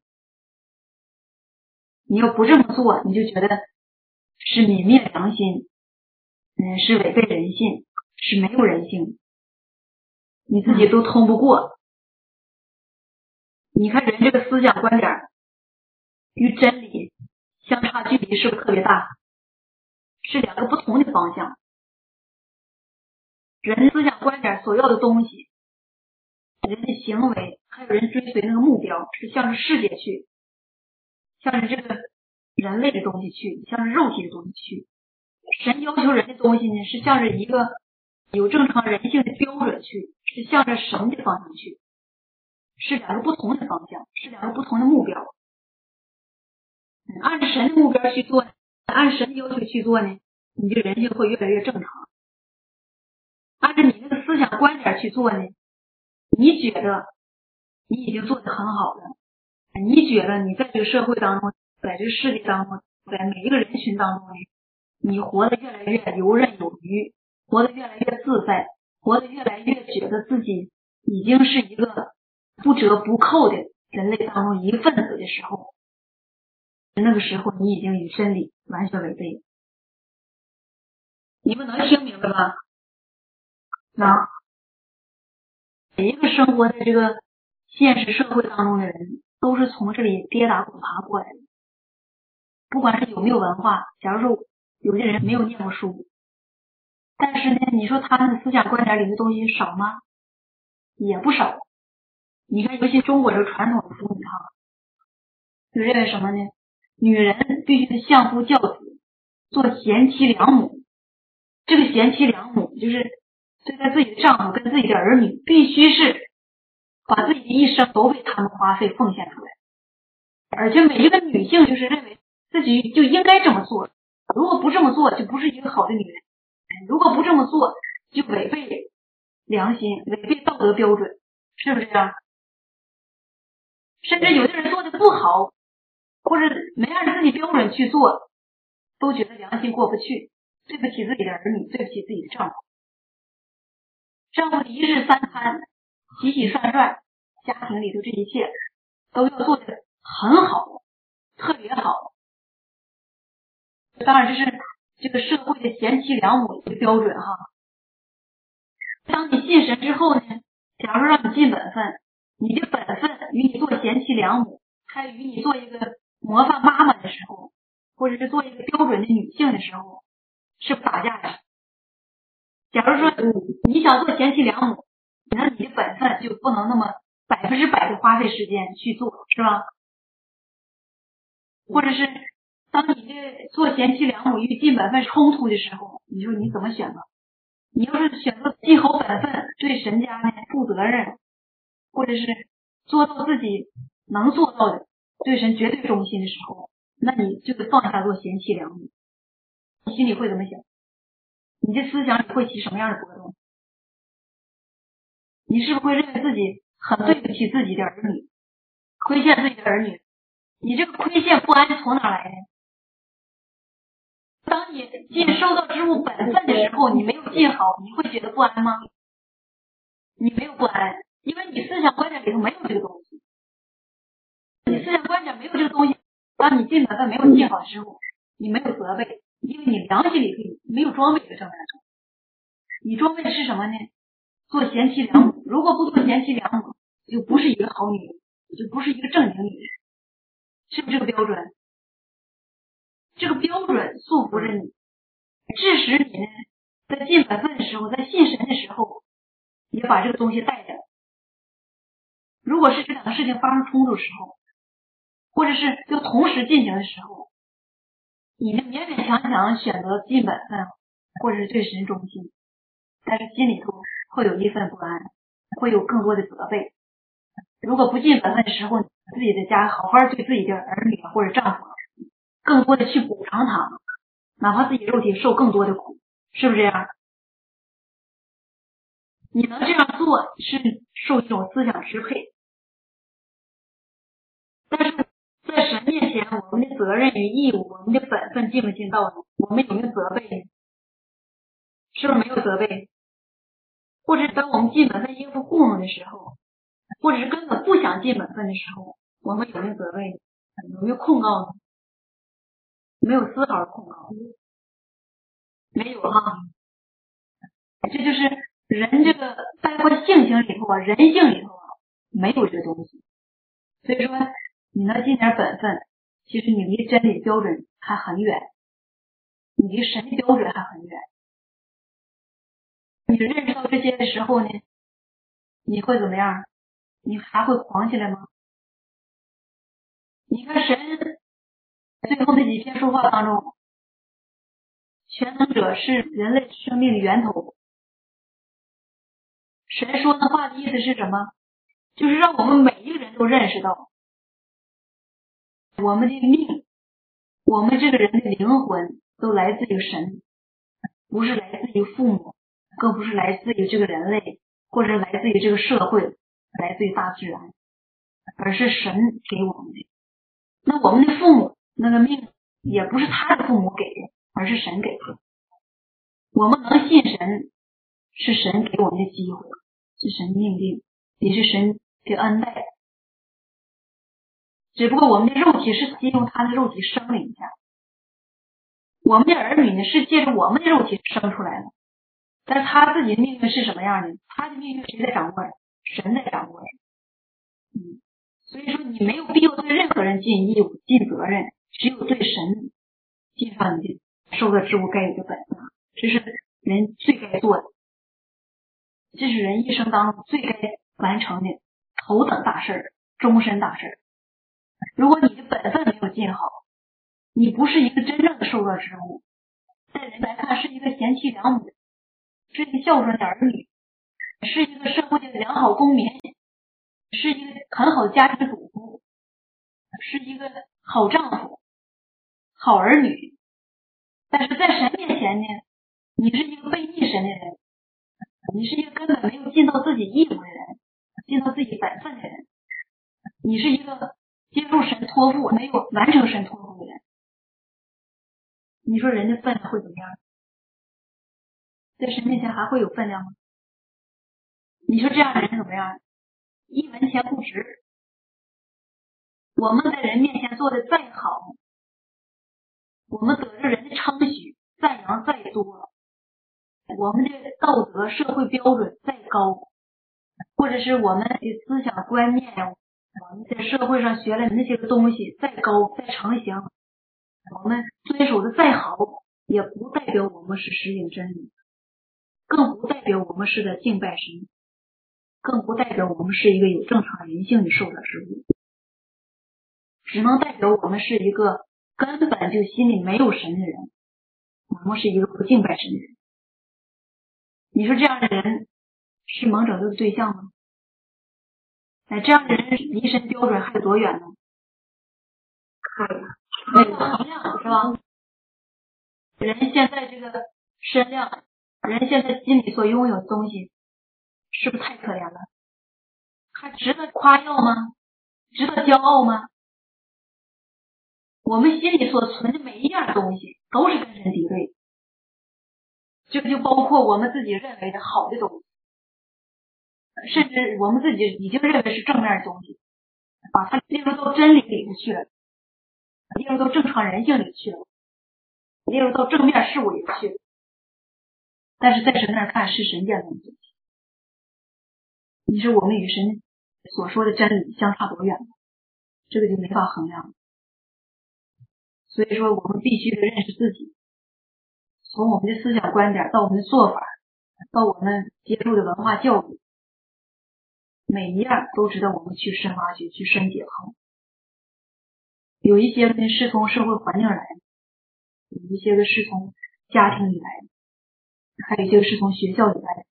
你要不这么做，你就觉得是泯灭良心，嗯，是违背人性，是没有人性，你自己都通不过。你看人这个思想观点与真理相差距离是不是特别大？是两个不同的方向。人思想观点所要的东西，人的行为，还有人追随那个目标，是向着世界去，向着这个人类的东西去，向着肉体的东西去。神要求人的东西呢，是向着一个有正常人性的标准去，是向着神的方向去。是两个不同的方向，是两个不同的目标。按神的目标去做，按神的要求去做呢，你的人性会越来越正常。按照你那个思想观点去做呢，你觉得你已经做的很好了，你觉得你在这个社会当中，在这个世界当中，在每一个人群当中，你活得越来越游刃有余，活得越来越自在，活得越来越觉得自己已经是一个。不折不扣的人类当中一份子的时候，那个时候你已经与真理完全违背。你们能听明白吗？能。每一个生活在这个现实社会当中的人，都是从这里跌打滚爬过来的。不管是有没有文化，假如说有些人没有念过书，但是呢，你说他们的思想观点里的东西少吗？也不少。你看，尤其中国这个传统的妇女哈，就认为什么呢？女人必须是相夫教子，做贤妻良母。这个贤妻良母就是对待自己的丈夫跟自己的儿女，必须是把自己的一生都为他们花费奉献出来。而且每一个女性就是认为自己就应该这么做，如果不这么做，就不是一个好的女人。如果不这么做，就违背良心，违背道德标准，是不是啊？甚至有的人做的不好，或者没按自己标准去做，都觉得良心过不去，对不起自己的儿女，对不起自己的丈夫。丈夫的一日三餐、洗洗涮涮，家庭里头这一切都要做的很好，特别好。当然，这是这个社会的贤妻良母的标准哈。当你信神之后呢，假如让你尽本分。你的本分与你做贤妻良母，还与你做一个模范妈妈的时候，或者是做一个标准的女性的时候，是不打架的。假如说你想做贤妻良母，那你的本分就不能那么百分之百的花费时间去做，是吧？或者是当你的做贤妻良母与尽本分冲突的时候，你说你怎么选择？你要是选择尽好本分，对神家呢负责任。或者是做到自己能做到的，对神绝对忠心的时候，那你就得放下做贤妻良母。你心里会怎么想？你的思想里会起什么样的波动？你是不是会认为自己很对不起自己的儿女，亏欠自己的儿女？你这个亏欠不安从哪来的？当你尽受到之物本分的时候，你没有尽好，你会觉得不安吗？你没有不安，因为你思想观念里头没有这个东西。你思想观念没有这个东西，当你尽本分没有尽好之物，你没有责备，因为你良心里头没有装备这个正面你装备的是什么呢？做贤妻良母。如果不做贤妻良母，就不是一个好女人，就不是一个正经女人，是不是这个标准？这个标准束缚着你，致使你呢，在尽本分的时候，在信神的时候，也把这个东西带着。如果是这两个事情发生冲突的时候，或者是就同时进行的时候，你呢勉勉强强选择尽本分，或者是对神忠心，但是心里头会有一份不安，会有更多的责备。如果不尽本分的时候，自己的家好好对自己的儿女或者丈夫。更多的去补偿他，哪怕自己肉体受更多的苦，是不是这样？你能这样做是受一种思想支配，但是在神面前，我们的责任与义务，我们的本分尽不尽到呢？我们有没有责备？是不是没有责备？或者当我们尽本分应付糊弄的时候，或者是根本不想尽本分的时候，我们有没有责备？有没有控告？没有丝毫的控告，没有哈，这就是人这个包括性情里头啊，人性里头啊，没有这个东西。所以说，你能尽点本分，其实你离真理标准还很远，你离神的标准还很远。你认识到这些的时候呢，你会怎么样？你还会狂起来吗？你看神。最后那几篇说话当中，全能者是人类生命的源头。神说的话的意思是什么？就是让我们每一个人都认识到，我们的命，我们这个人的灵魂都来自于神，不是来自于父母，更不是来自于这个人类，或者来自于这个社会，来自于大自然，而是神给我们的。那我们的父母。那个命也不是他的父母给的，而是神给的。我们能信神，是神给我们的机会，是神命令，也是神的恩待。只不过我们的肉体是借用他的肉体生了一下，我们的儿女呢是借着我们的肉体生出来的。但他自己的命运是什么样的？他的命运谁在掌握着？神在掌握着。嗯，所以说你没有必要对任何人尽义务、尽责任。只有对神尽上你受的职务该有的本分，这是人最该做的，这是人一生当中最该完成的头等大事终身大事如果你的本分没有尽好，你不是一个真正的受乐之物，在人来看是一个贤妻良母，是一个孝顺的儿女，是一个社会的良好公民，是一个很好的家庭主妇，是一个好丈夫。好儿女，但是在神面前呢，你是一个被逆神的人，你是一个根本没有尽到自己义务的人，尽到自己本分的人，你是一个接受神托付没有完成神托付的人，你说人的分量会怎么样？在神面前还会有分量吗？你说这样的人怎么样？一文钱不值。我们在人面前做的再好。我们得着人的称许、赞扬再多，我们的道德社会标准再高，或者是我们的思想观念，我们在社会上学了那些个东西再高再成型，我们遵守的再好，也不代表我们是实行真理，更不代表我们是在敬拜神，更不代表我们是一个有正常人性的受者之物，只能代表我们是一个。根本就心里没有神的人，我们是一个不敬拜神的人。你说这样的人是蒙拯救的对象吗？哎，这样的人离神标准还有多远呢？
太远。
没有衡量是吧？人现在这个身量，人现在心里所拥有的东西，是不是太可怜了？还值得夸耀吗？值得骄傲吗？我们心里所存的每一样东西，都是跟神敌对，这就包括我们自己认为的好的东西，甚至我们自己已经认为是正面的东西，把它列入到真理里头去了，列入到正常人性里去了，列入到正面事物里去了。但是在神那儿看是神见的东西，你说我们与神所说的真理相差多远？这个就没法衡量。所以说，我们必须得认识自己，从我们的思想观点到我们的做法，到我们接受的文化教育，每一样都值得我们去深挖掘、去深解剖。有一些呢是从社会环境来的，有一些个是从家庭里来的，还有一些是从学校里来的，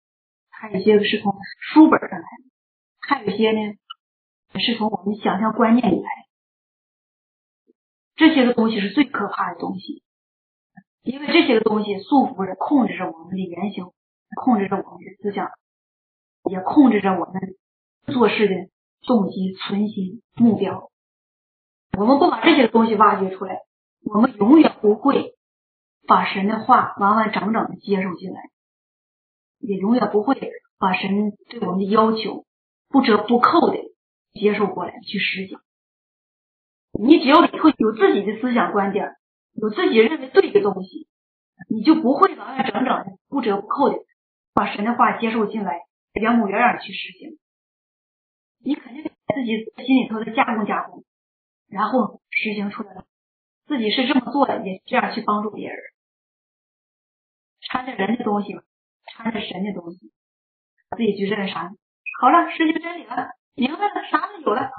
还有一些个是从书本上来的，还有一些呢是从我们想象观念里来。这些个东西是最可怕的东西，因为这些个东西束缚着、控制着我们的言行，控制着我们的思想，也控制着我们做事的动机、存心、目标。我们不把这些东西挖掘出来，我们永远不会把神的话完完整整的接受进来，也永远不会把神对我们的要求不折不扣的接受过来去实行。你只要里头有自己的思想观点，有自己认为对的东西，你就不会完完整整的、不折不扣的把神的话接受进来，原模原样去实行。你肯定得自己心里头的加工加工，然后实行出来了。自己是这么做的，也这样去帮助别人。掺着人的东西，掺着神的东西，自己就认啥？好了，实行真理了，明白了，啥都有了。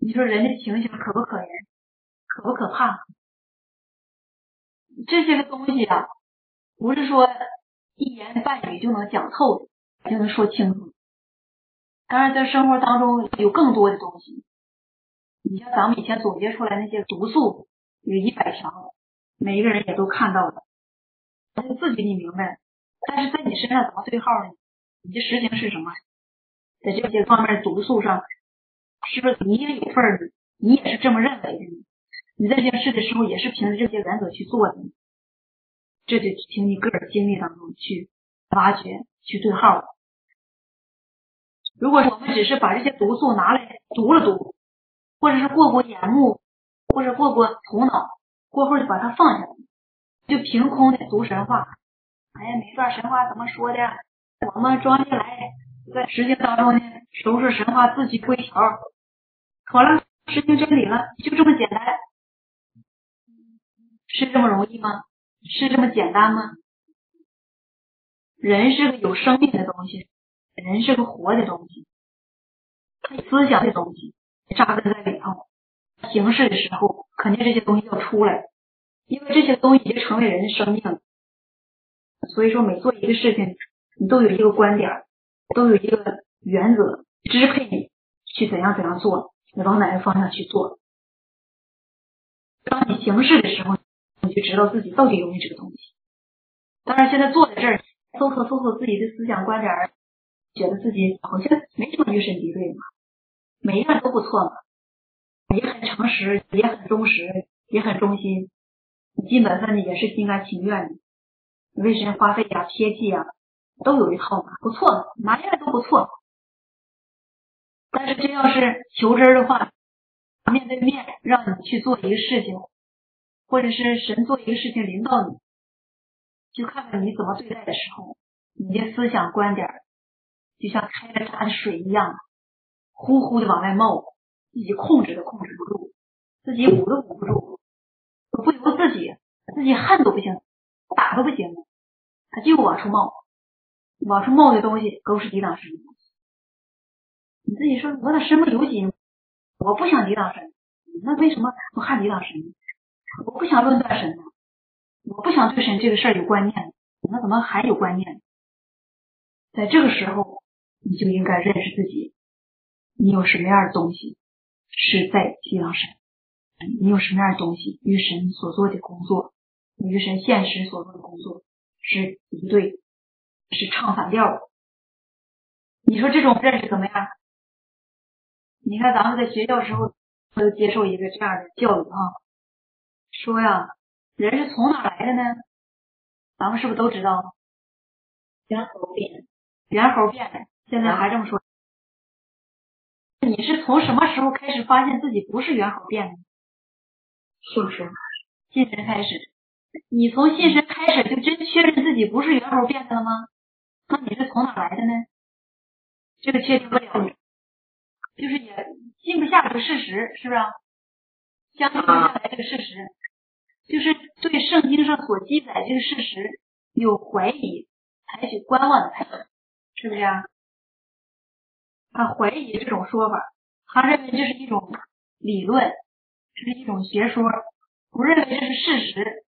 你说人的情形可不可怜，可不可怕？这些个东西啊，不是说一言半语就能讲透的，就能说清楚。当然，在生活当中有更多的东西。你像咱们以前总结出来那些毒素，有一百条，每一个人也都看到了，就自己你明白。但是在你身上怎么对号呢？你的实情是什么？在这些方面毒素上。是不是你也有份儿？你也是这么认为的？你在这件事的时候也是凭着这些原则去做的，这就凭你个人经历当中去挖掘、去对号。如果我们只是把这些毒素拿来读了读，或者是过过眼目，或者过过头脑，过后就把它放下，就凭空的读神话。哎呀，每段神话怎么说的？我们装进来，在实际当中呢，都是神话自己归条。好了，实行真理了，就这么简单，是这么容易吗？是这么简单吗？人是个有生命的东西，人是个活的东西，他思想的东西扎根在里头，行事的时候肯定这些东西要出来，因为这些东西已经成为人的生命。所以说，每做一个事情，你都有一个观点，都有一个原则支配你去怎样怎样做。你往哪个方向去做？当你行事的时候，你就知道自己到底有没有这个东西。当然，现在坐在这儿，搜索搜索自己的思想观点，觉得自己好像没什么与神敌对嘛，每一样都不错嘛，也很诚实，也很忠实，也很忠心，基本上呢也是心甘情愿的，为神花费呀、贴济呀，都有一套嘛，不错，哪样都不错。但是，这要是求真的话，面对面让你去做一个事情，或者是神做一个事情领导你，就看看你怎么对待的时候，你的思想观点就像开了闸的水一样，呼呼的往外冒，自己控制都控制不住，自己捂都捂不住，不由自己，自己恨都不行，打都不行，他就往出冒，往出冒的东西都是抵挡神的。你自己说，我咋身不由己呢？我不想抵挡神，那为什么我还抵挡神？我不想论断神呢，我不想对神这个事儿有观念，那怎么还有观念？在这个时候，你就应该认识自己，你有什么样的东西是在西方神，你有什么样的东西与神所做的工作，与神现实所做的工作是一对，是唱反调的。你说这种认识怎么样？你看咱们在学校时候都接受一个这样的教育啊，说呀，人是从哪来的呢？咱们是不是都知道？
猿猴变，
猿猴变的，现在还这么说。你是从什么时候开始发现自己不是猿猴变的？
信神，
信神开始。你从信神开始就真确认自己不是猿猴变的了吗？那你是从哪来的呢？这个确定不了，就是也信不下这个事实，是不是？相信不下来这个事实，就是对圣经上所记载这个事实有怀疑，采取观望的态度，是不是啊？他怀疑这种说法，他认为这是一种理论，是一种学说，不认为这是事实。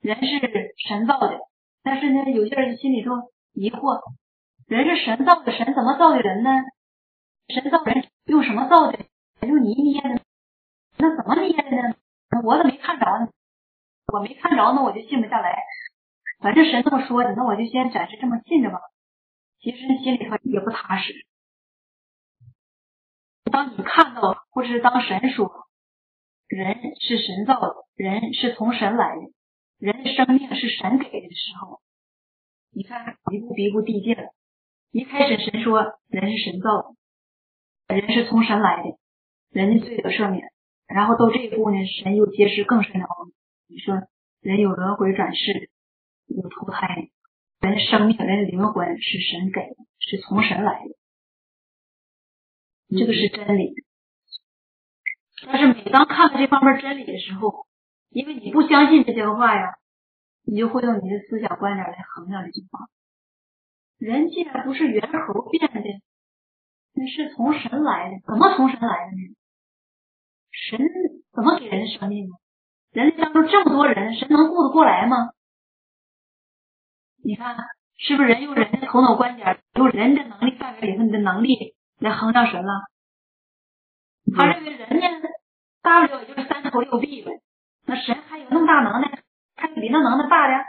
人是神造的，但是呢，有些人心里头疑惑：人是神造的，神怎么造的人呢？神造人用什么造的？用泥捏的？那怎么捏的呢？我怎么没看着呢？我没看着，那我就信不下来。反正神这么说的，那我就先暂时这么信着吧。其实心里头也不踏实。当你看到，或是当神说人是神造的，人是从神来的，人的生命是神给的时候，你看一步一步递进了。一开始神说人是神造的，人是从神来的，人的罪得赦免。然后到这一步呢，神又揭示更深的奥秘。你说人有轮回转世，有投胎。人生命、人灵魂是神给的，是从神来的，这个是真理。但是每当看到这方面真理的时候，因为你不相信这些话呀，你就会用你的思想观点来衡量这句话。人既然不是猿猴变的，那是从神来的，怎么从神来的呢？神怎么给人生命呢？人类当中这么多人，神能顾得过来吗？你看，是不是人用人的头脑观点，用人的能力范围里头你的能力来衡量神了？他认为人呢，大不了也就是三头六臂呗。那神还有那么大能耐，还有比那能耐大的？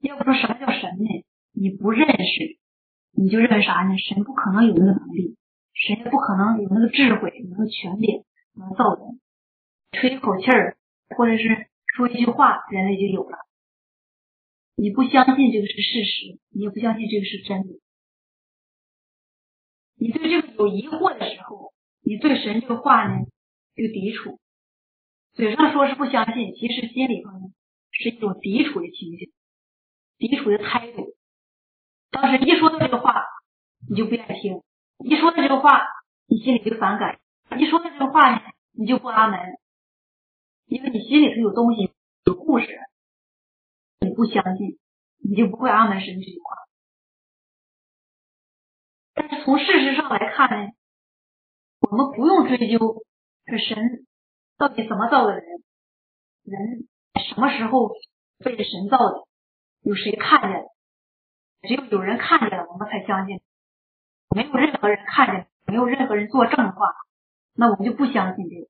要不说什么叫神呢？你不认识，你就认为啥呢？神不可能有那个能力，神也不可能有那个智慧、有那个权柄能造人。吹一口气儿，或者是说一句话，人类就有了。你不相信这个是事实，你也不相信这个是真理。你对这个有疑惑的时候，你对神这个话呢就抵触，嘴上说是不相信，其实心里头呢是一种抵触的情绪，抵触的态度。当时一说到这个话，你就不愿意听；一说到这个话，你心里就反感；一说到这个话呢，你就不阿门，因为你心里头有东西，有故事。你不相信，你就不会阿门神这句话。但是从事实上来看呢，我们不用追究这神到底怎么造的人，人什么时候被神造的，有谁看见了？只有有人看见了，我们才相信。没有任何人看见，没有任何人作证的话，那我们就不相信这个。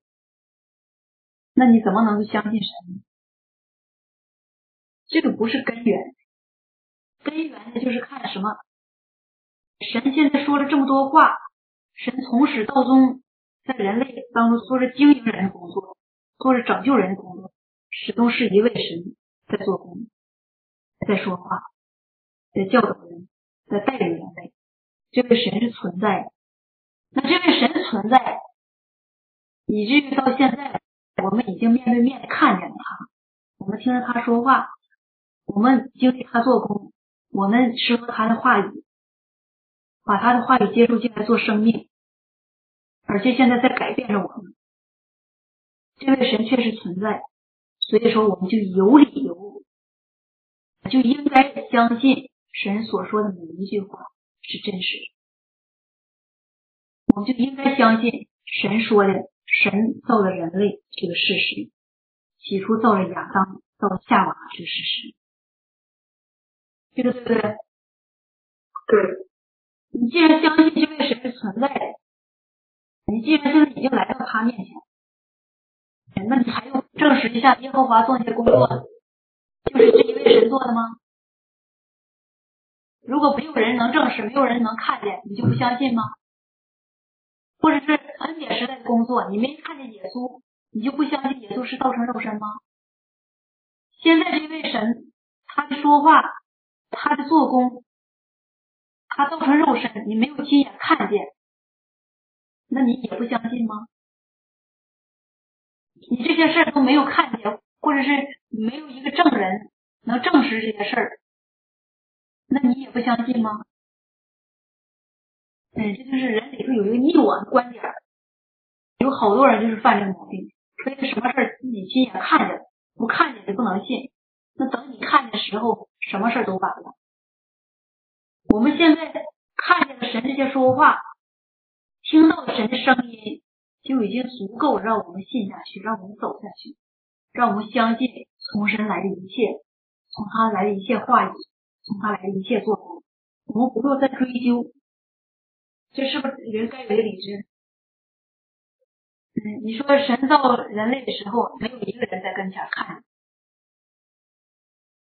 那你怎么能相信神呢？这个不是根源，根源呢就是看什么？神现在说了这么多话，神从始到终在人类当中做着经营人的工作，做着拯救人的工作，始终是一位神在做工，在说话，在教导人，在带领人类。这位神是存在的，那这位神存在，以至于到现在，我们已经面对面看见了他，我们听着他说话。我们经历他做工，我们说他的话语，把他的话语接受进来做生命，而且现在在改变着我们。这位神确实存在，所以说我们就有理由，就应该相信神所说的每一句话是真实的。我们就应该相信神说的，神造了人类这个事实，起初造了亚当，造了夏娃这个事实。对不对？
对，
你既然相信这位神是存在的，你既然现在已经来到他面前，那你还用证实一下耶和华做那些工作，就是这一位神做的吗？如果没有人能证实，没有人能看见，你就不相信吗？或者是恩典时代的工作，你没看见耶稣，你就不相信耶稣是道成肉身吗？现在这位神，他的说话，他的做工，他造成肉身，你没有亲眼看见，那你也不相信吗？你这些事儿都没有看见，或者是没有一个证人能证实这些事儿。那你也不相信吗？嗯，这就是人里头有一个逆我的观点，有好多人就是犯这个毛病，非得什么事儿自己亲眼看见，不看见就不能信。那等你看见的时候，什么事儿都晚了。我们现在看见了神这些说话，听到神的声音，就已经足够让我们信下去，让我们走下去，让我们相信从神来的一切，从他来的一切话语。从他来的一切做工，我们不用再追究，这是不是人该有的理智？嗯，你说神造人类的时候，没有一个人在跟前看，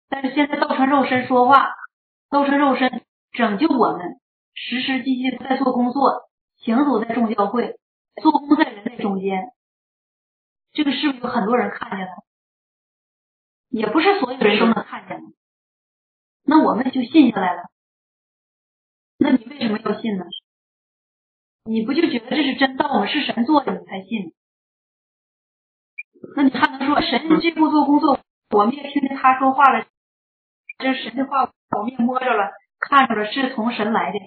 但是现在造成肉身说话，造成肉身拯救我们，时时积极在做工作，行走在众教会，做工在人类中间，这个是不是有很多人看见了？也不是所有人都能看见的。那我们就信下来了。那你为什么要信呢？你不就觉得这是真道吗？是神做的，你才信。那你还能说神这步做工作，我们也听见他说话了，这神的话我们也摸着了，看着了，是从神来的。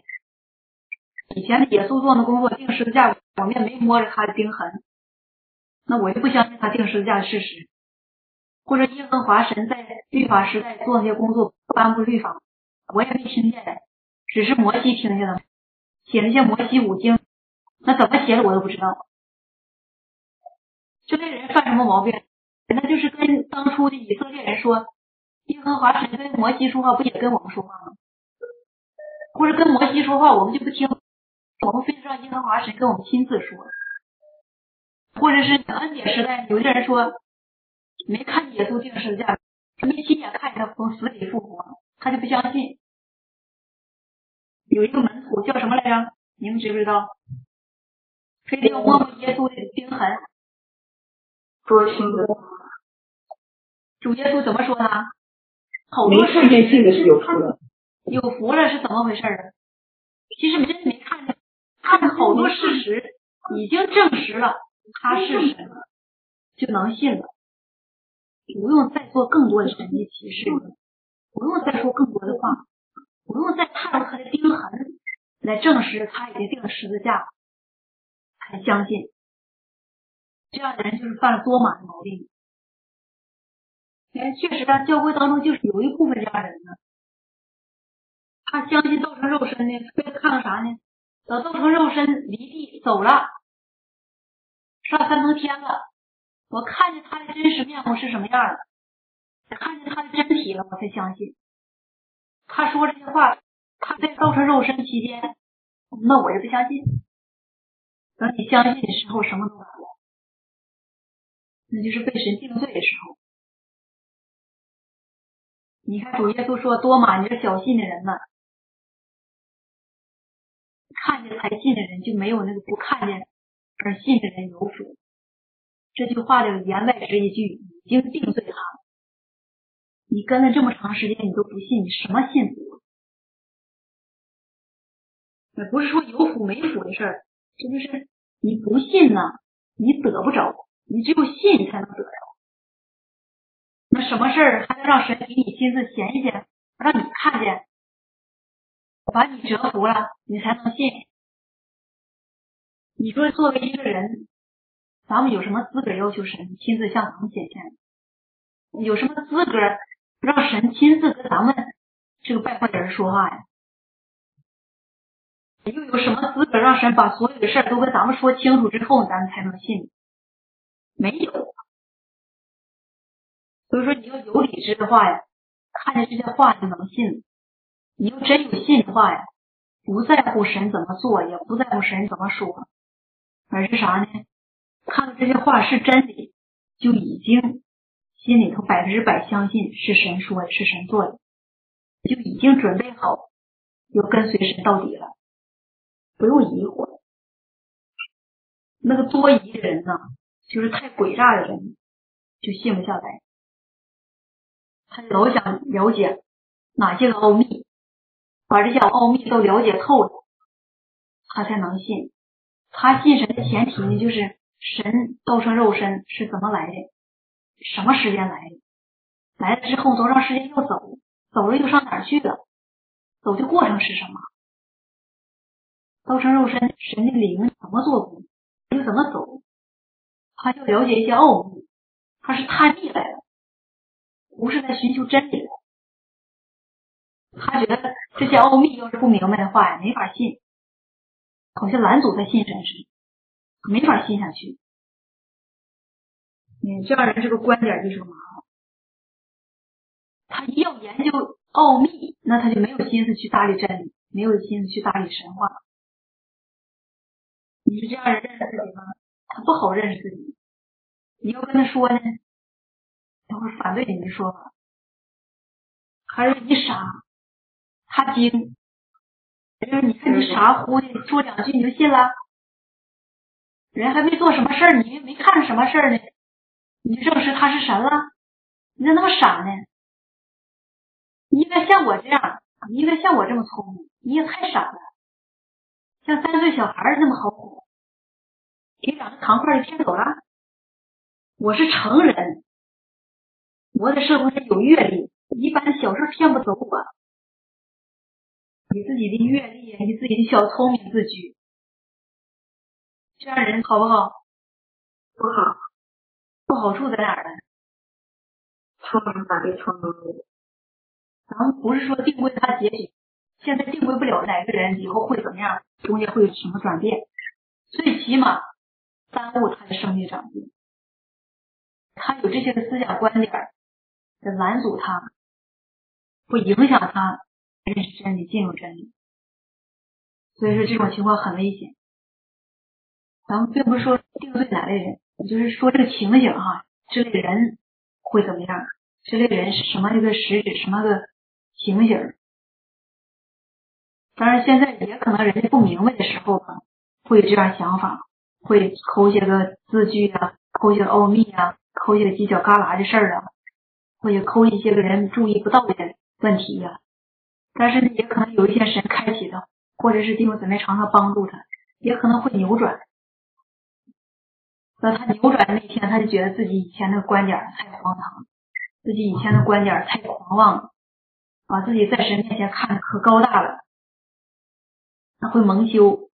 以前的耶稣做的工作，钉十字架，我们也没摸着他的钉痕，那我就不相信他钉十字架的事实。或者耶和华神在律法时代做那些工作，颁布律法，我也没听见，只是摩西听见了，写那些摩西五经，那怎么写的我都不知道。这类人犯什么毛病？那就是跟当初的以色列人说，耶和华神跟摩西说话，不也跟我们说话吗？或者跟摩西说话，我们就不听，我们非得让耶和华神跟我们亲自说。或者是恩典时代，有些人说。没看耶稣定十字架，没亲眼看见他从死里复活，他就不相信。有一个门徒叫什么来着？你们知不知道？非得要摸摸耶稣的钉痕。
多心的。
主耶稣怎么说呢？好
没看见信的是有福了。
有福了是怎么回事啊？其实真没看见，看见好多事实已经证实了他是神了，就能信了。不用再做更多的神迹奇事，不用再说更多的话，不用再看到他的钉痕来证实他已经定了十字架，才相信。这样的人就是犯了多马的毛病。哎，确实啊，教会当中就是有一部分这样的人呢，他相信造成肉身呢，为了看到啥呢？等造成肉身离地走了，上三层天了。我看见他的真实面目是什么样的，看见他的真体了，我才相信。他说这些话，他在造成肉身期间，那我也不相信。等你相信的时候，什么都晚了，那就是被神定罪的时候。你看主耶稣说：“多玛，你这小信的人呢？看见才信的人，就没有那个不看见而信的人有福。”这句话的言外之一句已经定罪他了。你跟了这么长时间，你都不信，你什么信福？也不是说有福没福的事儿，这就是你不信呢，你得不着，你只有信才能得着。什么事儿还能让神给你亲自显一显，让你看见，把你折服了，你才能信。你说作为一个人。咱们有什么资格要求神亲自向咱们显现？有什么资格让神亲自跟咱们这个拜坏的人说话呀？又有什么资格让神把所有的事儿都跟咱们说清楚之后，咱们才能信？没有。所以说，你要有理智的话呀，看见这些话就能信；你要真有信的话呀，不在乎神怎么做，也不在乎神怎么说，而是啥呢？看到这些话是真理，就已经心里头百分之百相信是神说的，是神做的，就已经准备好要跟随神到底了，不用疑惑。那个多疑的人呢，就是太诡诈的人，就信不下来。他老想了解哪些个奥秘，把这些奥秘都了解透了，他才能信。他信神的前提呢，就是神道成肉身是怎么来的，什么时间来的，来了之后多长时间又走，走了又上哪儿去了，走的过程是什么？道成肉身，神的灵怎么做工，又怎么走？他就了解一些奥秘，他是探秘来了。不是在寻求真理，他觉得这些奥秘要是不明白的话呀，没法信，好像拦阻他信神似的，没法信下去。嗯，这样人这个观点就是个麻烦。他一要研究奥秘，那他就没有心思去搭理真理，没有心思去搭理神话。你是这样人认识自己吗？他不好认识自己。你要跟他说呢？他会反对你的说法，还是你傻，他精。你看你傻乎乎的，说两句你就信了？人还没做什么事儿，你没看什么事儿呢，你就证实他是神了？你咋那么傻呢？你应该像我这样，你应该像我这么聪明，你也太傻了，像三岁小孩那么好哄，给两个糖块就骗走了。我是成人。我在社会上有阅历，一般小事骗不走我。以自己的阅历，以自己的小聪明自居，这样人好不好？
不好，
不好处在哪儿呢？
聪明反被聪明误。
咱们不是说定位他结局，现在定位不了哪个人以后会怎么样，中间会有什么转变，最起码耽误他的生命长进。他有这些个思想观点。在拦阻他，会影响他认识真理、进入真理。所以说这种情况很危险。咱们并不是说定罪哪类人，就是说这个情形哈，这类人会怎么样？这类人是什么一个实质？什么个情形？当然，现在也可能人家不明白的时候吧，会有这样想法，会抠些个字句啊，抠些奥秘啊，抠些个犄角旮旯的事儿啊。或者抠一些个人注意不到的问题呀，但是也可能有一些神开启的，或者是弟兄姊妹常常帮助他，也可能会扭转。那他扭转的那天，他就觉得自己以前的观点太荒唐，自己以前的观点太狂妄了，把自己在神面前看的可高大了，他会蒙羞。